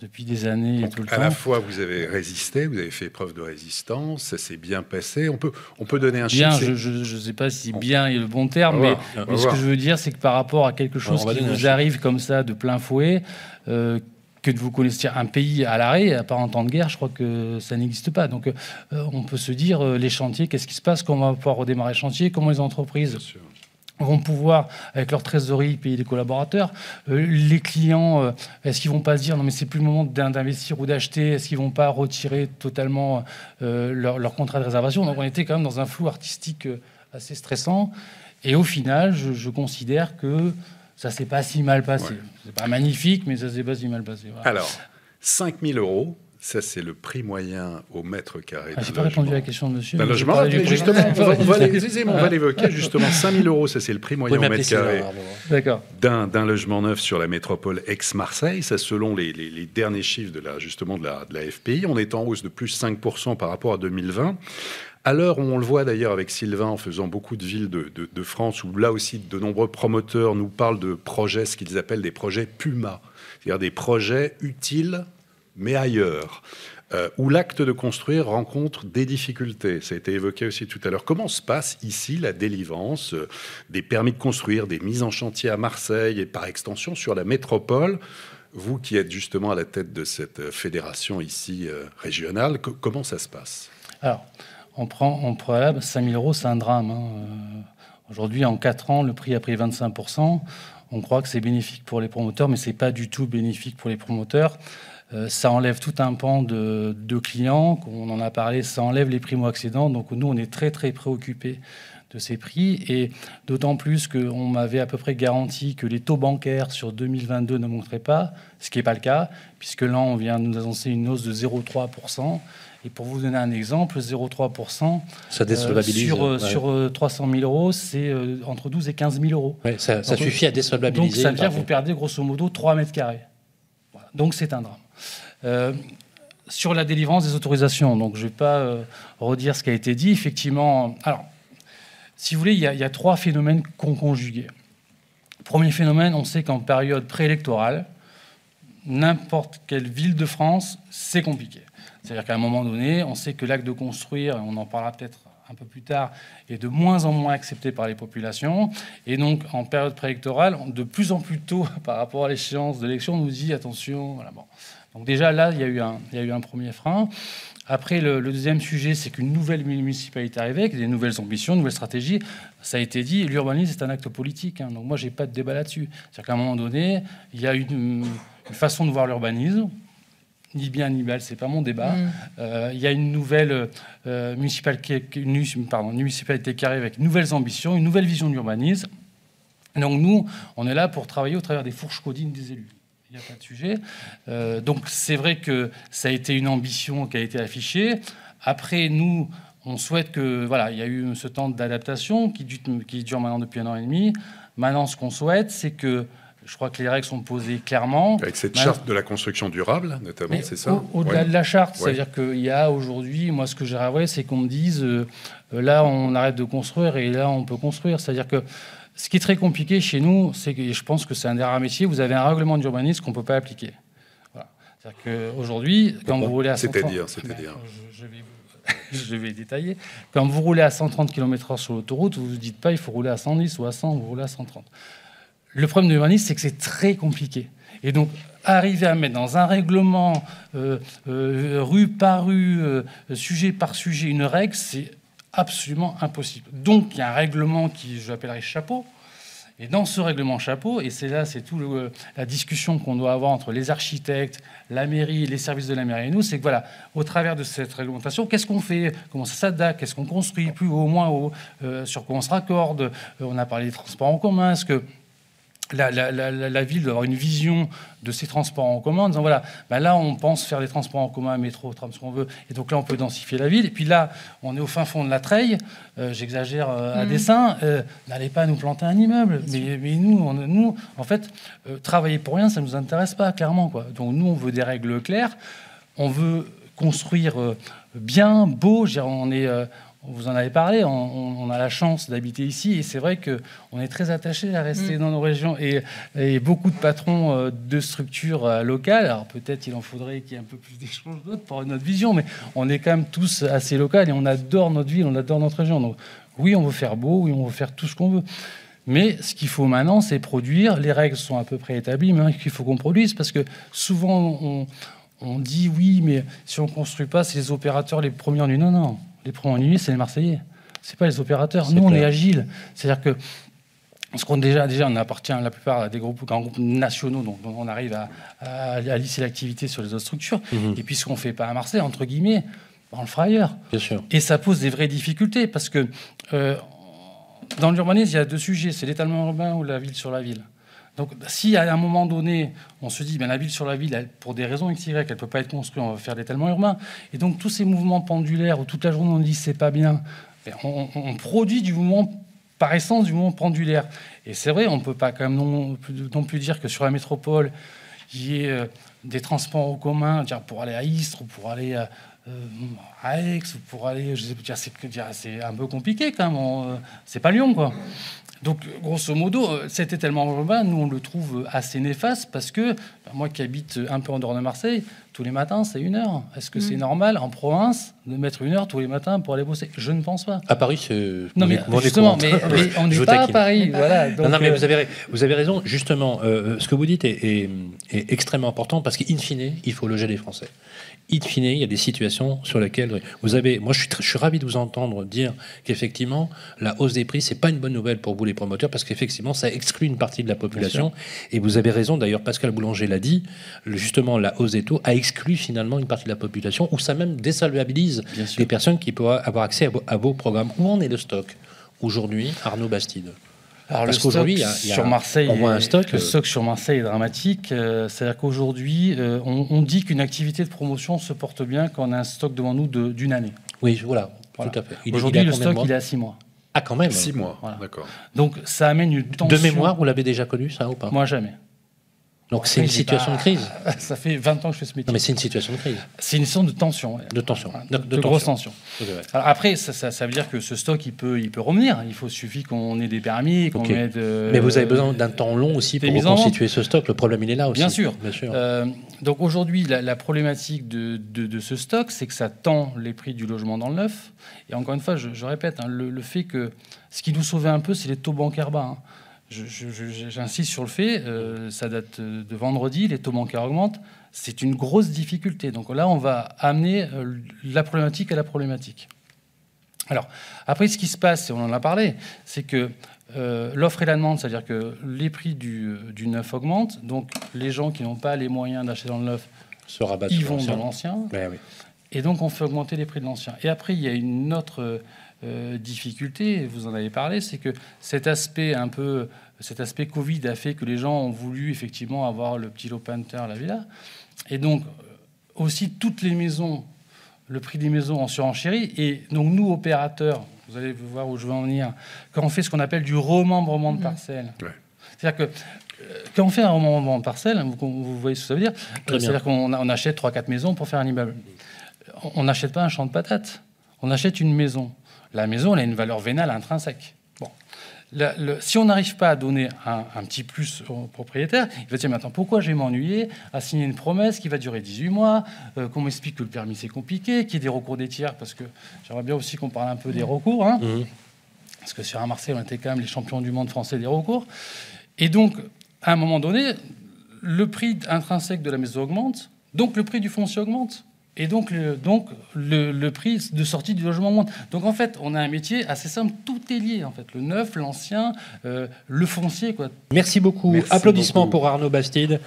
depuis des années et tout le À temps. la fois, vous avez résisté, vous avez fait preuve de résistance, ça s'est bien passé. On peut, on peut donner un Bien, chiffre. je ne sais pas si bien est le bon terme, mais, voir, ce que je veux dire, c'est que par rapport à quelque chose qui vous arrive comme ça de plein fouet, euh, que de vous connaissiez un pays à l'arrêt, à part en temps de guerre, je crois que ça n'existe pas. Donc euh, on peut se dire, euh, les chantiers, qu'est-ce qui se passe, comment on va pouvoir redémarrer le chantier, comment les entreprises vont pouvoir, avec leur trésorerie, payer les collaborateurs. Euh, les clients, euh, est-ce qu'ils vont pas se dire non mais c'est plus le moment d'in- d'investir ou d'acheter Est-ce qu'ils vont pas retirer totalement euh, leur, leur contrat de réservation? Donc on était quand même dans un flou artistique assez stressant. Et au final, je, je considère que ça s'est pas si mal passé. Ouais. C'est pas magnifique, mais ça s'est pas si mal passé. voilà. Alors, 5 000 euros, ça c'est le prix moyen au mètre carré. Ah, d'un J'ai pas répondu à la question de monsieur. D'un j'ai logement, mais justement, on va, va les- excusez-moi, on va l'évoquer justement. 5 000 euros, ça c'est le prix moyen au mètre carré d'un logement neuf sur la métropole ex-Marseille. Ça, selon les, les- les derniers chiffres de la, justement de la, de la FPI, on est en hausse de plus 5% par rapport à 2020. À l'heure où on le voit d'ailleurs avec Sylvain en faisant beaucoup de villes de, France, où là aussi de nombreux promoteurs nous parlent de projets, ce qu'ils appellent des projets PUMA, c'est-à-dire des projets utiles mais ailleurs, euh, où l'acte de construire rencontre des difficultés. Ça a été évoqué aussi tout à l'heure. Comment se passe ici la délivrance euh, des permis de construire, des mises en chantier à Marseille et par extension sur la métropole? Vous qui êtes justement à la tête de cette euh, fédération ici régionale, co- comment ça se passe? On prend en préalable 5 000 euros, c'est un drame. hein. Euh, Aujourd'hui, en 4 ans, le prix a pris 25% On croit que c'est bénéfique pour les promoteurs, mais c'est pas du tout bénéfique pour les promoteurs. Euh, ça enlève tout un pan de, clients, qu'on en a parlé, ça enlève les primo-accédants. Donc nous, on est très très préoccupés de ces prix. Et d'autant plus qu'on m'avait à peu près garanti que les taux bancaires sur 2022 ne montraient pas, ce qui n'est pas le cas, puisque là, on vient de nous annoncer une hausse de 0,3%. Et pour vous donner un exemple, 0,3%, ça désolvabilise, sur, euh, sur 300 000 euros, c'est euh, entre 12 et 15 000 euros. Ouais, ça, ça suffit à désolvabiliser. Donc ça veut dire que vous perdez grosso modo 3 mètres carrés. Voilà. Donc c'est un drame. Euh, sur la délivrance des autorisations, donc je ne vais pas euh, redire ce qui a été dit. Effectivement, alors, si vous voulez, il y a, il y a trois phénomènes qu'on conjugués. Premier phénomène, on sait qu'en période préélectorale, n'importe quelle ville de France, c'est compliqué. C'est-à-dire qu'à un moment donné, on sait que l'acte de construire, on en parlera peut-être un peu plus tard, est de moins en moins accepté par les populations. Et donc, en période préélectorale, de plus en plus tôt, par rapport à l'échéance de l'élection, on nous dit attention. Bon. Donc déjà là, il y, a eu un, il y a eu un premier frein. Après, le, deuxième sujet, c'est qu'une nouvelle municipalité arrivée avec des nouvelles ambitions, une nouvelle stratégie. Ça a été dit, l'urbanisme, c'est un acte politique. Hein. donc moi, j'ai pas de débat là-dessus. C'est-à-dire qu'à un moment donné, il y a une façon de voir l'urbanisme ni bien ni mal, c'est pas mon débat. Mm. Euh, il y a une nouvelle euh, municipalité, une, pardon, une municipalité qui arrive avec nouvelles ambitions, une nouvelle vision de l'urbanisme. Donc nous, on est là pour travailler au travers des fourches codines des élus. Il n'y a pas de sujet. Euh, donc c'est vrai que ça a été une ambition qui a été affichée. Après, nous, on souhaite que voilà, il y a eu ce temps d'adaptation qui dure maintenant depuis un an et demi. Maintenant, ce qu'on souhaite, c'est que je crois que les règles sont posées clairement. Avec cette Maintenant, charte de la construction durable, notamment, c'est ça au- Au-delà Ouais. de la charte, Ouais. c'est-à-dire qu'il y a aujourd'hui, moi, ce que j'ai rêvé, c'est qu'on me dise euh, là, on arrête de construire et là, on peut construire. C'est-à-dire que ce qui est très compliqué chez nous, c'est que et je pense que c'est un des rares métiers, vous avez un règlement d'urbanisme qu'on ne peut pas appliquer. Voilà. C'est-à-dire qu'aujourd'hui, quand vous roulez à 130 C'est-à-dire, c'est-à-dire je, je vais, vous- je vais détailler. Quand vous roulez à 130 km/h sur l'autoroute, vous ne vous dites pas il faut rouler à 110 ou à 100, vous roulez à 130. Le problème de l'urbanisme, c'est que c'est très compliqué. Et donc, arriver à mettre dans un règlement, euh, euh, rue par rue, euh, sujet par sujet, une règle, c'est absolument impossible. Donc, il y a un règlement qui, je l'appellerais chapeau. Et dans ce règlement chapeau, et c'est là, c'est tout le- la discussion qu'on doit avoir entre les architectes, la mairie, les services de la mairie et nous, c'est que voilà, au travers de cette réglementation, qu'est-ce qu'on fait? Comment ça s'adapte? Qu'est-ce qu'on construit? Plus haut, moins haut Sur quoi on se raccorde? On a parlé des transports en commun. Est-ce que la, la- la- la- la ville doit avoir une vision de ses transports en commun en disant voilà, ben là on pense faire des transports en commun, métro, tram, ce qu'on veut, et donc là on peut densifier la ville. Et puis là, on est au fin fond de la treille, euh, j'exagère euh, à Mhm. dessein, euh, n'allez pas nous planter un immeuble. Mais, mais nous, on- nous, en fait, travailler pour rien, ça ne nous intéresse pas, clairement. Quoi. Donc nous, on veut des règles claires, on veut construire bien, beau, on est. vous en avez parlé, on, a la chance d'habiter ici et c'est vrai que on est très attaché à rester Mm. dans nos régions et, et beaucoup de patrons euh, de structures euh, locales. Alors peut-être il en faudrait qu'il y ait un peu plus d'échanges d'autres pour notre vision, mais on est quand même tous assez local et on adore notre ville, on adore notre région. Donc oui, on veut faire beau, oui, on veut faire tout ce qu'on veut. Mais ce qu'il faut maintenant, c'est produire. Les règles sont à peu près établies, mais il faut qu'on produise parce que souvent on, on dit oui, mais si on ne construit pas, c'est les opérateurs les premiers ennuyés. Non, non, les premiers ennuyés, c'est les Marseillais. C'est pas les opérateurs. Nous, on est agile. C'est-à-dire que parce qu'on déjà, déjà, on appartient la plupart à des groupes, grands groupes nationaux, donc on arrive à, à, à lisser l'activité sur les autres structures. Mhm. Et puis ce qu'on fait pas à Marseille, entre guillemets, on le fera ailleurs. Bien sûr. Et ça pose des vraies difficultés parce que euh, dans l'urbanisme, il y a deux sujets c'est l'étalement urbain ou la ville sur la ville. Donc, si à un moment donné, on se dit, ben, la ville sur la ville, pour des raisons XY, elle ne peut pas être construite, on va faire l'étalement urbain. Et donc, tous ces mouvements pendulaires où toute la journée on dit c'est pas bien, ben, on, produit du mouvement, par essence, du mouvement pendulaire. Et c'est vrai, on ne peut pas quand même non, plus- dire que sur la métropole, il y ait euh, des transports en commun, pour aller à Istres ou pour aller à, euh, Aix ou pour aller, je sais pas, c'est un peu compliqué quand même. euh, c'est pas Lyon, quoi. Donc, grosso modo, euh, cet étalement urbain, nous, on le trouve assez néfaste parce que ben, moi qui habite un peu en dehors de Marseille, tous les matins, c'est une heure. Est-ce que c'est Mm. normal en province de mettre une heure tous les matins pour aller bosser? Je ne pense pas. À Paris, c'est. Non, on mais est- on est justement, mais, mais on n'est pas à. Paris. Voilà, Non, donc, non, mais euh, vous avez, vous avez raison. Justement, euh, ce que vous dites est, est- est extrêmement important parce qu'in fine, il faut loger les Français. In fine, il y a des situations sur lesquelles vous avez. Moi, je suis, je suis ravi de vous entendre dire qu'effectivement, la hausse des prix, c'est pas une bonne nouvelle pour vous, les promoteurs, parce qu'effectivement, ça exclut une partie de la population. Et vous avez raison. D'ailleurs, Pascal Boulanger l'a dit. justement, la hausse des taux a exclu finalement une partie de la population, ou ça même sûr. des personnes qui pourraient avoir accès à vos, à vos programmes. Où en est le stock aujourd'hui, Arnaud Bastide? Alors Parce qu'aujourd'hui, sur Marseille, on voit un stock, le euh, stock sur Marseille est dramatique. Euh, C'est-à-dire qu'aujourd'hui, euh, on, on dit qu'une activité de promotion se porte bien quand on a un stock devant nous de- d'une année. Oui, voilà, Voilà. tout à fait. Aujourd'hui, le stock, il est à 6 mois. Ah, quand même Six mois, Voilà. d'accord. Donc ça amène une tension. De mémoire, vous l'avez déjà connu, ça, ou pas? Moi, jamais. Donc c'est une situation pas- de crise Ça fait 20 ans que je fais ce métier. Non, mais c'est une situation de crise. C'est une situation de tension. De tension. De, De- de de grosse tension. Alors après, ça, ça- ça veut dire que ce stock, il peut, il peut revenir. Il faut suffit qu'on ait des permis, qu'on mette. euh, Mais vous avez besoin d'un temps long aussi pour reconstituer ce stock. Le problème, il est là aussi. Bien sûr. Bien sûr. Euh, donc aujourd'hui, la, la problématique de, ce stock, c'est que ça tend les prix du logement dans le neuf. Et encore une fois, je, je répète, hein, le, le fait que ce qui nous sauvait un peu, c'est les taux bancaires bas. hein. J'insiste sur le fait, euh, ça date de vendredi, les taux bancaires augmentent. C'est une grosse difficulté. Donc là, on va amener euh, la problématique à la problématique. Alors, après, ce qui se passe, et on en a parlé, c'est que euh, l'offre et la demande, c'est-à-dire que les prix du, du neuf augmentent, donc les gens qui n'ont pas les moyens d'acheter dans le neuf, Se ils vont dans l'ancien, Ouais, oui. et donc on fait augmenter les prix de l'ancien. Et après, il y a une autre euh, difficulté, vous en avez parlé, c'est que cet aspect un peu, cet aspect Covid a fait que les gens ont voulu effectivement avoir le petit Lopanter, la villa, et donc euh, aussi toutes les maisons, le prix des maisons en surenchérit, et donc nous opérateurs, vous allez voir où je veux en venir, quand on fait ce qu'on appelle du remembrement de parcelles, Ouais. c'est-à-dire que euh, quand on fait un remembrement de parcelles, vous, vous voyez ce que ça veut dire, c'est-à-dire qu'on on achète 3-4 maisons pour faire un immeuble. On n'achète pas un champ de patates, on achète une maison. La maison, elle a une valeur vénale intrinsèque. Bon. Le- si on n'arrive pas à donner un, un petit plus au propriétaire, il va dire, attends, pourquoi je vais m'ennuyer à signer une promesse qui va durer 18 mois, euh, qu'on m'explique que le permis c'est compliqué, qu'il y ait des recours des tiers, parce que j'aimerais bien aussi qu'on parle un peu des recours. hein. Mhm. Parce que sur un Marseille, on était quand même les champions du monde français des recours. Et donc, à un moment donné, le prix intrinsèque de la maison augmente, donc le prix du foncier augmente. Et donc, le, donc le, le prix de sortie du logement augmente. Donc en fait, on a un métier assez simple, tout est lié en fait. Le neuf, l'ancien, euh, le foncier, quoi. Merci beaucoup. Merci Applaudissements beaucoup. pour Arnaud Bastide,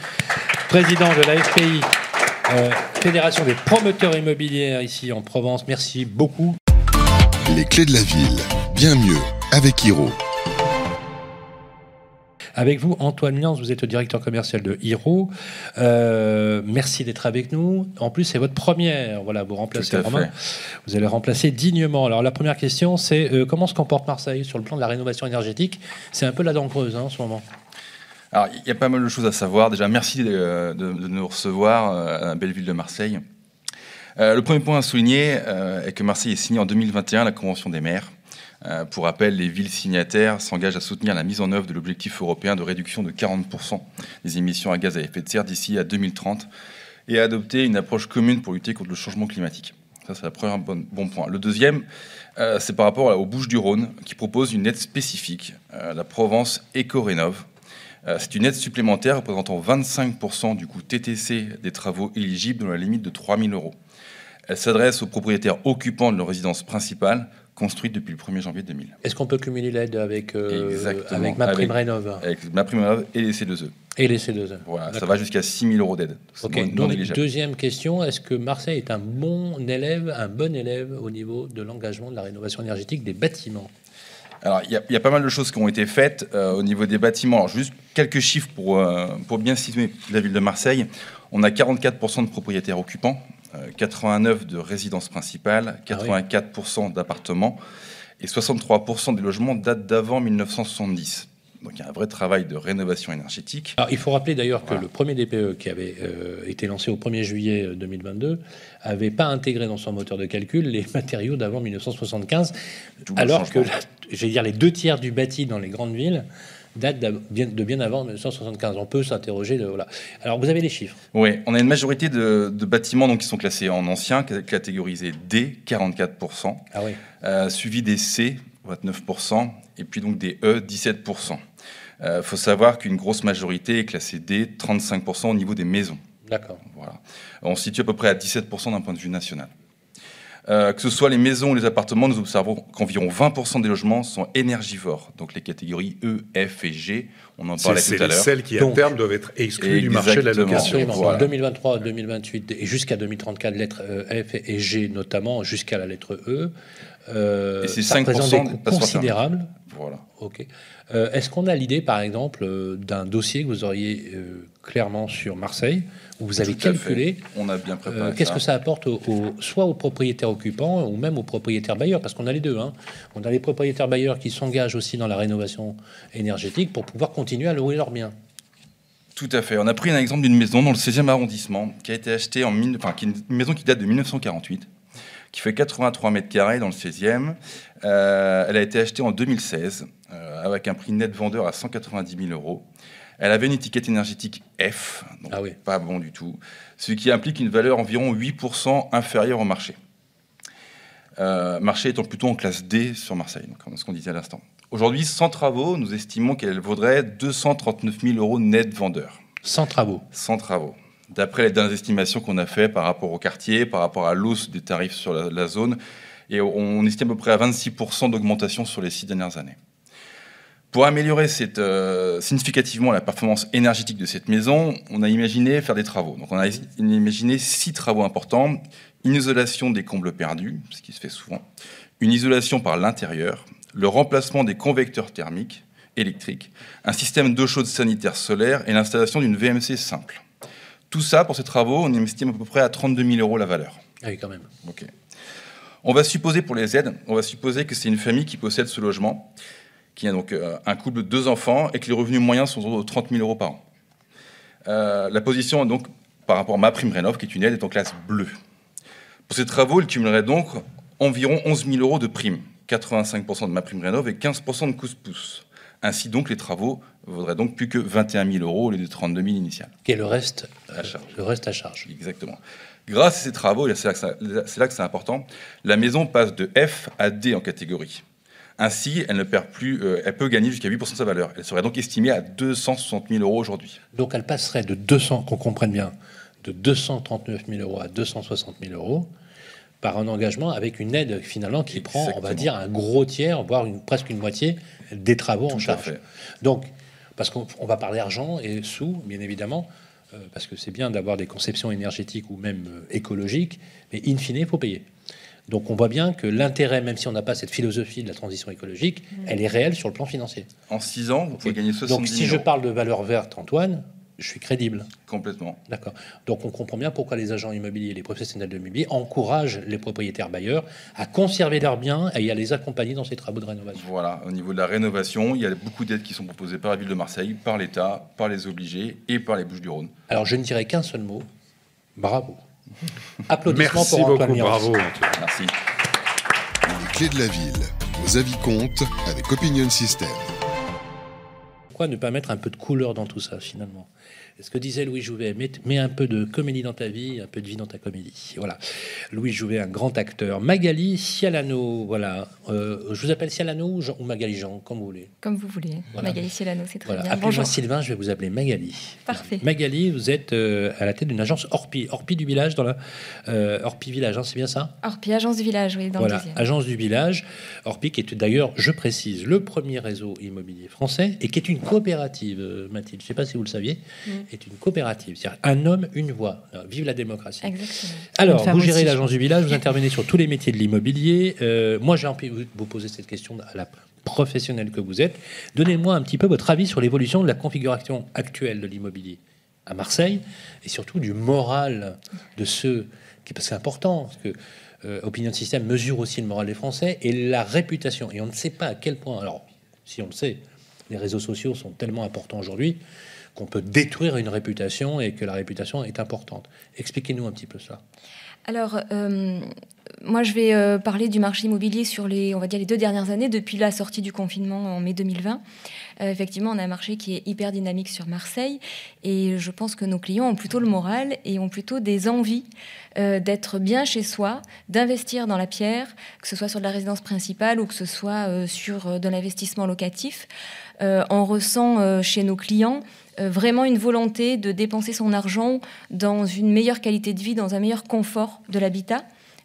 président de la FPI, euh, Fédération des promoteurs immobiliers ici en Provence. Merci beaucoup. Les clés de la ville. Bien mieux avec Hiro. Avec vous, Antoine Lians, vous êtes le directeur commercial de Hiro. Euh, merci d'être avec nous. En plus, c'est votre première. Voilà, vous remplacez Romain. fait. Vous allez remplacer dignement. Alors, la première question, c'est euh, comment se comporte Marseille sur le plan de la rénovation énergétique? C'est un peu la dent creuse hein, en ce moment. Alors, il y a pas mal de choses à savoir. Déjà, merci de, de- de nous recevoir euh, à la belle ville de Marseille. Euh, le premier point à souligner euh, est que Marseille a signé en 2021 la Convention des maires. Euh, pour rappel, les villes signataires s'engagent à soutenir la mise en œuvre de l'objectif européen de réduction de 40% des émissions à gaz à effet de serre d'ici à 2030 et à adopter une approche commune pour lutter contre le changement climatique. Ça, c'est le premier bon, bon point. Le deuxième, euh, c'est par rapport aux Bouches-du-Rhône, qui propose une aide spécifique, euh, la Provence Éco-Rénov'. Euh, C'est une aide supplémentaire représentant 25% du coût TTC des travaux éligibles dans la limite de 3 000 euros. Elle s'adresse aux propriétaires occupants de leur résidence principale, construite depuis le 1er janvier 2000. Est-ce qu'on peut cumuler l'aide avec, euh, avec ma prime rénov? Avec ma prime rénov et les C2E. et les C2E Voilà, ça va jusqu'à 6 000 euros d'aide. Ok, non- donc deuxième question, est-ce que Marseille est un bon élève, un bon élève au niveau de l'engagement de la rénovation énergétique des bâtiments? Alors, il y, a- il y a pas mal de choses qui ont été faites euh, au niveau des bâtiments. Alors, juste quelques chiffres pour, euh, pour bien situer la ville de Marseille. On a 44% de propriétaires occupants, 89% de résidences principales, Ah 84% d'appartements et 63% des logements datent d'avant 1970. Donc, il y a un vrai travail de rénovation énergétique. Alors, il faut rappeler d'ailleurs que le premier DPE qui avait euh, été lancé au 1er juillet euh, 2022 avait pas intégré dans son moteur de calcul les matériaux d'avant 1975, Tout le alors que, changement. j'allais dire, les deux tiers du bâti dans les grandes villes bien- de bien avant 1975. On peut s'interroger. Voilà. Alors, vous avez les chiffres. Oui, on a une majorité de, de bâtiments donc, qui sont classés en ancien, cat- catégorisés D, 44%. Ah oui. Euh, suivi des C, 29%, et puis donc des E, 17%. Il Euh, faut savoir qu'une grosse majorité est classée D, 35% au niveau des maisons. D'accord. Voilà. On se situe à peu près à 17% d'un point de vue national. Euh, que ce soit les maisons ou les appartements, nous observons qu'environ 20% des logements sont énergivores. Donc les catégories E, F et G, on en C'est parlait c'est tout à l'heure. celles qui, à Donc- terme, doivent être exclues du marché de la location. Absolument. voilà. 2023, 2028 et jusqu'à 2034, lettres euh, F et G notamment, jusqu'à la lettre E. Et c'est ça 5% représente des coûts considérables. Voilà. Ok. Euh, Est-ce qu'on a l'idée, par exemple, euh, d'un dossier que vous auriez euh, clairement sur Marseille, vous avez calculé. On a bien préparé euh, qu'est-ce que ça apporte au- au- soit aux propriétaires occupants ou même aux propriétaires bailleurs, parce qu'on a les deux. hein. On a les propriétaires bailleurs qui s'engagent aussi dans la rénovation énergétique pour pouvoir continuer à louer leurs biens. Tout à fait. On a pris un exemple d'une maison dans le 16e arrondissement qui a été achetée en enfin, qui est une maison qui date de 1948, qui fait 83 mètres carrés dans le 16e. Euh, elle a été achetée en 2016 euh, avec un prix net vendeur à 190 000 euros. Elle avait une étiquette énergétique F, donc pas bon du tout, ce qui implique une valeur environ 8% inférieure au marché. Euh, marché étant plutôt en classe D sur Marseille, donc, comme ce qu'on disait à l'instant. Aujourd'hui, sans travaux, nous estimons qu'elle vaudrait 239 000 euros net vendeur. Sans travaux Sans travaux. D'après les dernières estimations qu'on a fait par rapport au quartier, par rapport à l'hausse des tarifs sur la, la zone, et on estime à peu près à 26% d'augmentation sur les six dernières années. Pour améliorer cette, euh, significativement la performance énergétique de cette maison, on a imaginé faire des travaux. Donc on a imaginé six travaux importants. Une isolation des combles perdus, ce qui se fait souvent. Une isolation par l'intérieur. Le remplacement des convecteurs thermiques électriques. Un système d'eau chaude sanitaire solaire et l'installation d'une VMC simple. Tout ça, pour ces travaux, on estime à peu près à 32 000 euros la valeur. Ah oui, quand même. Ok. On va supposer pour les aides, on va supposer que c'est une famille qui possède ce logement, qui a donc euh, un couple de deux enfants et que les revenus moyens sont de 30 000 euros par an. Euh, la position, donc, par rapport à ma prime rénov, qui est une aide, est en classe bleue. Pour ces travaux, il cumulerait donc environ 11 000 euros de prime, 85% de ma prime rénov et 15% de cousse-pouce. Ainsi donc, les travaux vaudraient donc plus que 21 000 euros au lieu de 32 000 initial. Qui est le reste à charge. Le reste à charge. Exactement. Grâce à ces travaux, et là c'est là que c'est important, la maison passe de F à D en catégorie. Ainsi, elle ne perd plus, euh, elle peut gagner jusqu'à 8% de sa valeur. Elle serait donc estimée à 260 000 euros aujourd'hui. Donc elle passerait de 200, qu'on comprenne bien, de 239 000 euros à 260 000 euros par un engagement avec une aide finalement qui prend, on va dire, un gros tiers, voire une, presque une moitié des travaux en Tout charge. fait. Donc, parce qu'on on va parler argent et sous, bien évidemment, euh, parce que c'est bien d'avoir des conceptions énergétiques ou même euh, écologiques, mais in fine, il faut payer. Donc on voit bien que l'intérêt, même si on n'a pas cette philosophie de la transition écologique, elle est réelle sur le plan financier. En 6 ans, vous pouvez gagner 70 Donc 000 si je parle de valeur verte, Antoine, je suis crédible. Complètement. D'accord. Donc on comprend bien pourquoi les agents immobiliers, les professionnels de l'immobilier encouragent les propriétaires bailleurs à conserver leurs biens et à les accompagner dans ces travaux de rénovation. Voilà, au niveau de la rénovation, il y a beaucoup d'aides qui sont proposées par la ville de Marseille, par l'État, par les obligés et par les Bouches-du-Rhône. Alors je ne dirais qu'un seul mot. Bravo. Applaudissements Merci pour Antoine beaucoup, Miros. bravo. Merci. Les clés de la ville. Vos avis comptent avec Opinion System. Pourquoi ne pas mettre un peu de couleur dans tout ça finalement? Ce que disait Louis Jouvet, mets, mets un peu de comédie dans ta vie, un peu de vie dans ta comédie. Voilà. Louis Jouvet, un grand acteur. Magali Cialano, voilà. Euh, je vous appelle Cialano ou, Jean- ou Magali Jean, comme vous voulez. Comme vous voulez. Voilà. Magali Cielano, c'est très Voilà. bien. Appelez-moi. Sylvain, je vais vous appeler Magali. Parfait. Magali, vous êtes euh, à la tête d'une agence Orpi, Orpi du village, dans la euh, Orpi village, hein, c'est bien ça? Orpi, agence du village, oui, dans voilà, le agence du village, Orpi, qui est d'ailleurs, je précise, le premier réseau immobilier français et qui est une coopérative, Mathilde, je ne sais pas si vous le saviez, Mm. Est une coopérative, c'est-à-dire un homme, une voix. Alors, vive la démocratie. Exactement. Alors, vous gérez l'agence du village, vous intervenez sur tous les métiers de l'immobilier. Euh, moi, j'ai envie de vous- poser cette question à la professionnelle que vous êtes. Donnez-moi un petit peu votre avis sur l'évolution de la configuration actuelle de l'immobilier à Marseille et surtout du moral de ceux qui, parce que c'est important, parce que euh, Opinion System mesure aussi le moral des Français et la réputation. Et on ne sait pas à quel point, alors si on le sait, les réseaux sociaux sont tellement importants aujourd'hui qu'on peut détruire une réputation et que la réputation est importante. Expliquez-nous un petit peu ça. Alors, euh, moi, je vais euh, parler du marché immobilier sur les, on va dire, les deux dernières années, depuis la sortie du confinement en mai 2020. Euh, effectivement, on a un marché qui est hyper dynamique sur Marseille, et je pense que nos clients ont plutôt le moral et ont plutôt des envies d'être bien chez soi, d'investir dans la pierre, que ce soit sur de la résidence principale ou que ce soit sur de l'investissement locatif. Euh, on ressent euh, chez nos clients euh, vraiment une volonté de dépenser son argent dans une meilleure qualité de vie, dans un meilleur confort de l'habitat.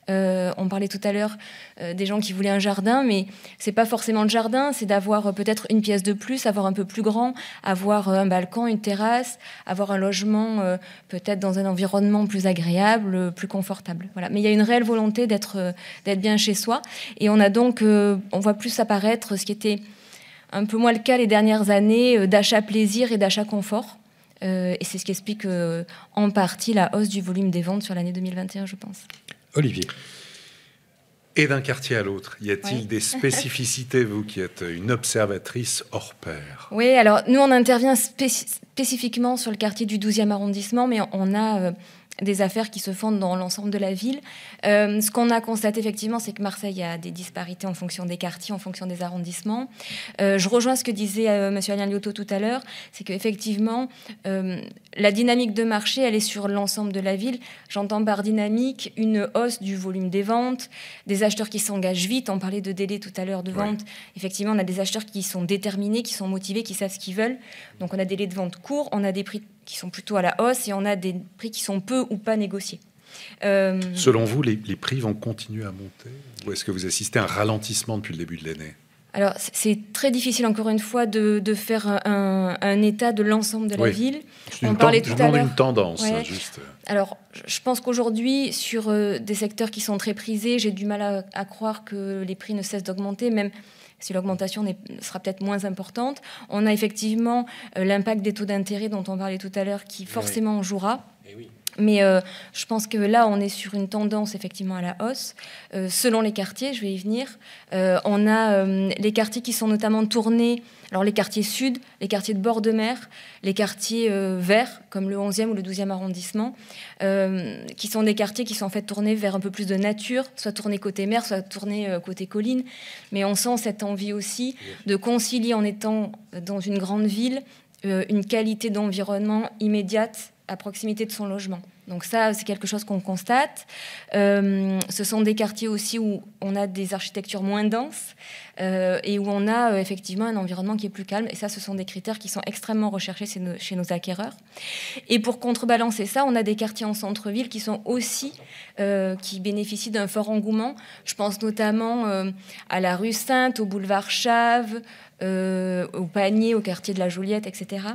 On parlait tout à l'heure des gens qui voulaient un jardin, mais c'est pas forcément le jardin, c'est d'avoir peut-être une pièce de plus, avoir un peu plus grand, avoir un balcon, une terrasse, avoir un logement peut-être dans un environnement plus agréable, plus confortable. Voilà. Mais il y a une réelle volonté d'être d'être bien chez soi, et on a donc, on voit plus apparaître ce qui était un peu moins le cas les dernières années d'achat plaisir et d'achat confort. et c'est ce qui explique en partie la hausse du volume des ventes sur l'année 2021, je pense. Olivier. Et d'un quartier à l'autre, y a-t-il des spécificités, vous qui êtes une observatrice hors pair? Oui, alors nous, on intervient spécifiquement sur le quartier du 12e arrondissement, mais on a euh, des affaires qui se font dans l'ensemble de la ville. Euh, ce qu'on a constaté effectivement, c'est que Marseille a des disparités en fonction des quartiers, en fonction des arrondissements. Euh, je rejoins ce que disait euh, M. Alain Liotto tout à l'heure, c'est qu'effectivement, la dynamique de marché, elle est sur l'ensemble de la ville. J'entends par dynamique une hausse du volume des ventes, des acheteurs qui s'engagent vite. On parlait de délai tout à l'heure de vente. Effectivement, on a des acheteurs qui sont déterminés, qui sont motivés, qui savent ce qu'ils veulent. Donc on a des délais de vente courts, on a des prix qui sont plutôt à la hausse et on a des prix qui sont peu ou pas négociés. Euh, Selon vous, les, prix vont continuer à monter ou est-ce que vous assistez à un ralentissement depuis le début de l'année? Alors, c'est très difficile, encore une fois, de, faire un, état de l'ensemble de la ville. On parlait tout à l'heure. une tendance, juste. Alors, je pense qu'aujourd'hui, sur euh, des secteurs qui sont très prisés, j'ai du mal à, à, croire que les prix ne cessent d'augmenter, même si l'augmentation sera peut-être moins importante. On a effectivement euh, l'impact des taux d'intérêt dont on parlait tout à l'heure qui forcément jouera. Eh Mais euh, je pense que là, on est sur une tendance effectivement à la hausse. Euh, selon les quartiers, je vais y venir, on a les quartiers qui sont notamment tournés alors les quartiers sud, les quartiers de bord de mer, les quartiers euh, verts, comme le 11e ou le 12e arrondissement, euh, qui sont des quartiers qui sont en fait tournés vers un peu plus de nature, soit tournés côté mer, soit tournés euh, côté colline. Mais on sent cette envie aussi de concilier en étant dans une grande ville une qualité d'environnement immédiate à proximité de son logement. Donc ça, c'est quelque chose qu'on constate. Euh, ce sont des quartiers aussi où on a des architectures moins denses euh, et où on a euh, effectivement un environnement qui est plus calme. Et ça, ce sont des critères qui sont extrêmement recherchés chez nos, acquéreurs. Et pour contrebalancer ça, on a des quartiers en centre-ville qui sont aussi qui bénéficient d'un fort engouement. Je pense notamment à la rue Sainte, au boulevard Chave, au panier, au quartier de la Joliette, etc.,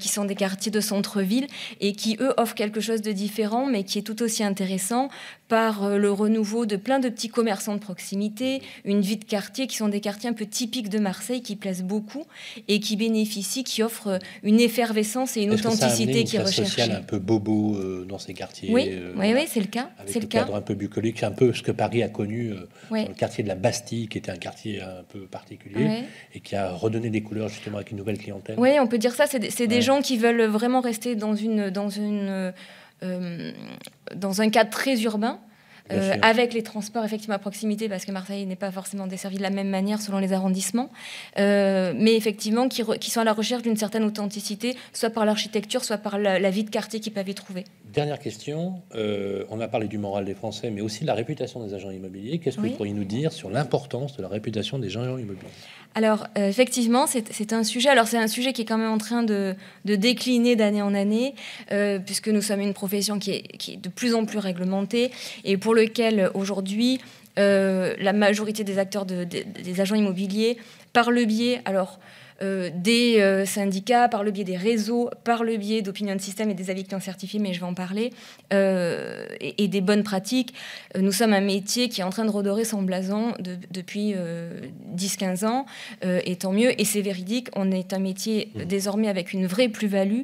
qui sont des quartiers de centre-ville et qui, eux, offrent quelque chose de différent, mais qui est tout aussi intéressant par euh, le renouveau de plein de petits commerçants de proximité, une vie de quartier qui sont des quartiers un peu typiques de Marseille qui plaisent beaucoup et qui bénéficient, qui offrent une effervescence et une authenticité qui est recherchée. un peu bobo dans ces quartiers. Oui, oui, oui c'est le cas. c'est le, cadre un peu bucolique, un peu ce que Paris a connu dans le quartier de la Bastille, qui était un quartier un peu particulier et qui a redonné des couleurs justement avec une nouvelle clientèle. Oui, on peut dire ça. C'est des, gens qui veulent vraiment rester dans, une, dans, une, euh, dans un cadre très urbain. Euh, avec les transports effectivement à proximité, parce que Marseille n'est pas forcément desservie de la même manière selon les arrondissements, euh, mais effectivement qui, qui, sont à la recherche d'une certaine authenticité, soit par l'architecture, soit par la, vie de quartier qu'ils peuvent y trouver. Dernière question, on a parlé du moral des Français, mais aussi de la réputation des agents immobiliers. Qu'est-ce que vous pourriez nous dire sur l'importance de la réputation des agents immobiliers? Alors, euh, effectivement, c'est un sujet. Alors, c'est un sujet qui est quand même en train de, décliner d'année en année, euh, puisque nous sommes une profession qui est, de plus en plus réglementée et pour lequel aujourd'hui euh, la majorité des acteurs des agents immobiliers, par le biais, alors euh, des euh, syndicats, par le biais des réseaux, par le biais d'opinion système et des avis clients certifiés, mais je vais en parler, euh, et, des bonnes pratiques. Nous sommes un métier qui est en train de redorer son blason depuis 10-15 ans, et tant mieux, et c'est véridique, on est un métier mmh. désormais avec une vraie plus-value,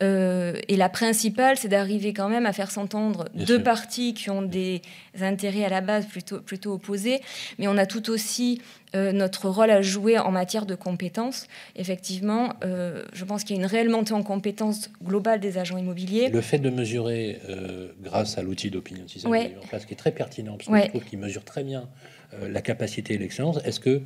et la principale, c'est d'arriver quand même à faire s'entendre deux parties qui ont des intérêts à la base plutôt, plutôt opposés, mais on a tout aussi euh, notre rôle à jouer en matière de compétences. Effectivement, euh, je pense qu'il y a une réelle montée en compétences globale des agents immobiliers. Le fait de mesurer, euh, grâce à l'outil d'opinion système en place, qui est très pertinent, parce que je trouve qu'il mesure très bien la capacité et l'excellence, est-ce que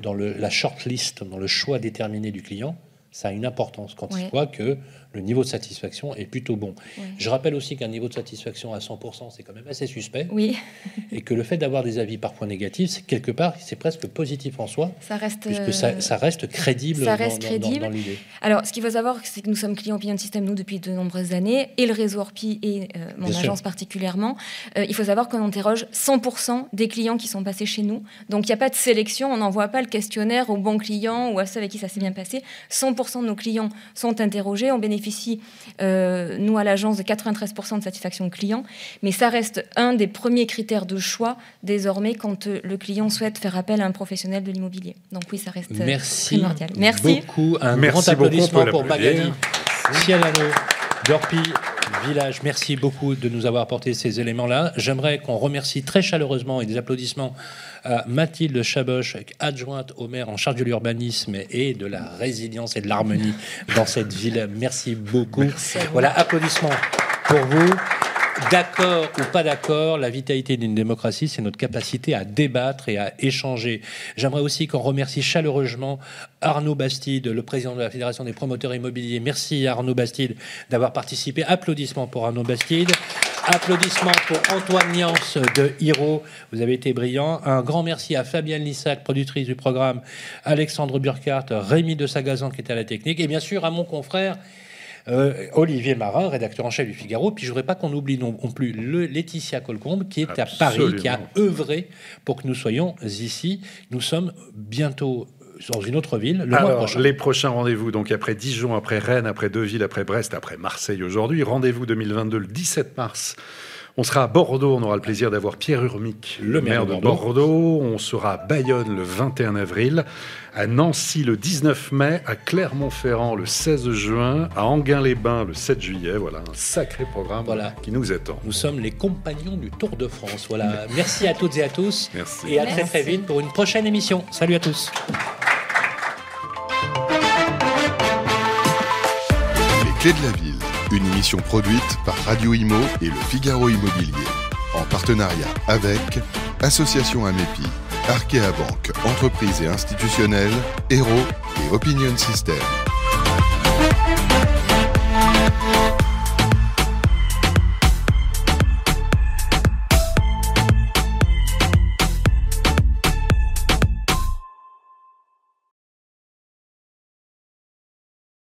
dans le, la shortlist, dans le choix déterminé du client, ça a une importance? Quand Ouais. il voit que le niveau de satisfaction est plutôt bon. Ouais. Je rappelle aussi qu'un niveau de satisfaction à 100%, c'est quand même assez suspect. Oui. Et que le fait d'avoir des avis parfois négatifs, c'est quelque part, c'est presque positif en soi. Ça reste, Puisque euh, ça, ça reste crédible ça dans- reste dans- dans- crédible. dans l'idée. Alors, ce qu'il faut savoir, c'est que nous sommes clients Opinion System, nous, depuis de nombreuses années, et le réseau Orpi et euh, mon Bien sûr. agence particulièrement. Euh, il faut savoir qu'on interroge 100% des clients qui sont passés chez nous. Donc, il n'y a pas de sélection, on n'envoie pas le questionnaire aux bons clients ou à ceux avec qui ça s'est bien passé. 100% de nos clients sont interrogés. On bénéficie, euh, nous, à l'agence, de 93% de satisfaction client. Mais ça reste un des premiers critères de choix, désormais, quand euh, le client souhaite faire appel à un professionnel de l'immobilier. Donc, oui, ça reste euh, Merci primordial. Merci. beaucoup. Un Merci grand applaudissement pour. Magali Cialano d'Orpi Village. Merci beaucoup de nous avoir apporté ces éléments-là. J'aimerais qu'on remercie très chaleureusement et des applaudissements à Mathilde Chaboch, adjointe au maire en charge de l'urbanisme et de la résilience et de l'harmonie dans cette ville. Merci beaucoup. Voilà, applaudissements pour vous. D'accord ou pas d'accord, la vitalité d'une démocratie, c'est notre capacité à débattre et à échanger. J'aimerais aussi qu'on remercie chaleureusement Arnaud Bastide, le président de la Fédération des promoteurs immobiliers. Merci Arnaud Bastide d'avoir participé. Applaudissements pour Arnaud Bastide. Applaudissements pour Antoine Niance de Hiro. Vous avez été brillant. Un grand merci à Fabienne Lissac, productrice du programme, Alexandre Burkhardt, Rémi de Sagazan qui était à la technique, et bien sûr à mon confrère euh, Olivier Marin, rédacteur en chef du Figaro. Puis je voudrais pas qu'on oublie non, plus le Laetitia Colcombe, qui est à Paris, qui a œuvré pour que nous soyons ici. Nous sommes bientôt dans une autre ville le mois Alors, prochain. les prochains rendez-vous, donc après Dijon, après Rennes, après Deauville, après Brest, après Marseille aujourd'hui. Rendez-vous 2022 le 17 mars. On sera à Bordeaux, on aura le plaisir d'avoir Pierre Urmic, le, maire, de Bordeaux. On sera à Bayonne le 21 avril, à Nancy le 19 mai, à Clermont-Ferrand le 16 juin, à Anguin-les-Bains le 7 juillet. Voilà un sacré programme qui nous attend. Nous sommes les compagnons du Tour de France. Voilà. Merci à toutes et à tous. Merci. Et à très très vite pour une prochaine émission. Salut à tous. Les Clés de la Ville, une émission produite par Radio Imo et le Figaro Immobilier, en partenariat avec Association Amépi, Arkea Banque, entreprises et institutionnelles, Hero et Opinion System.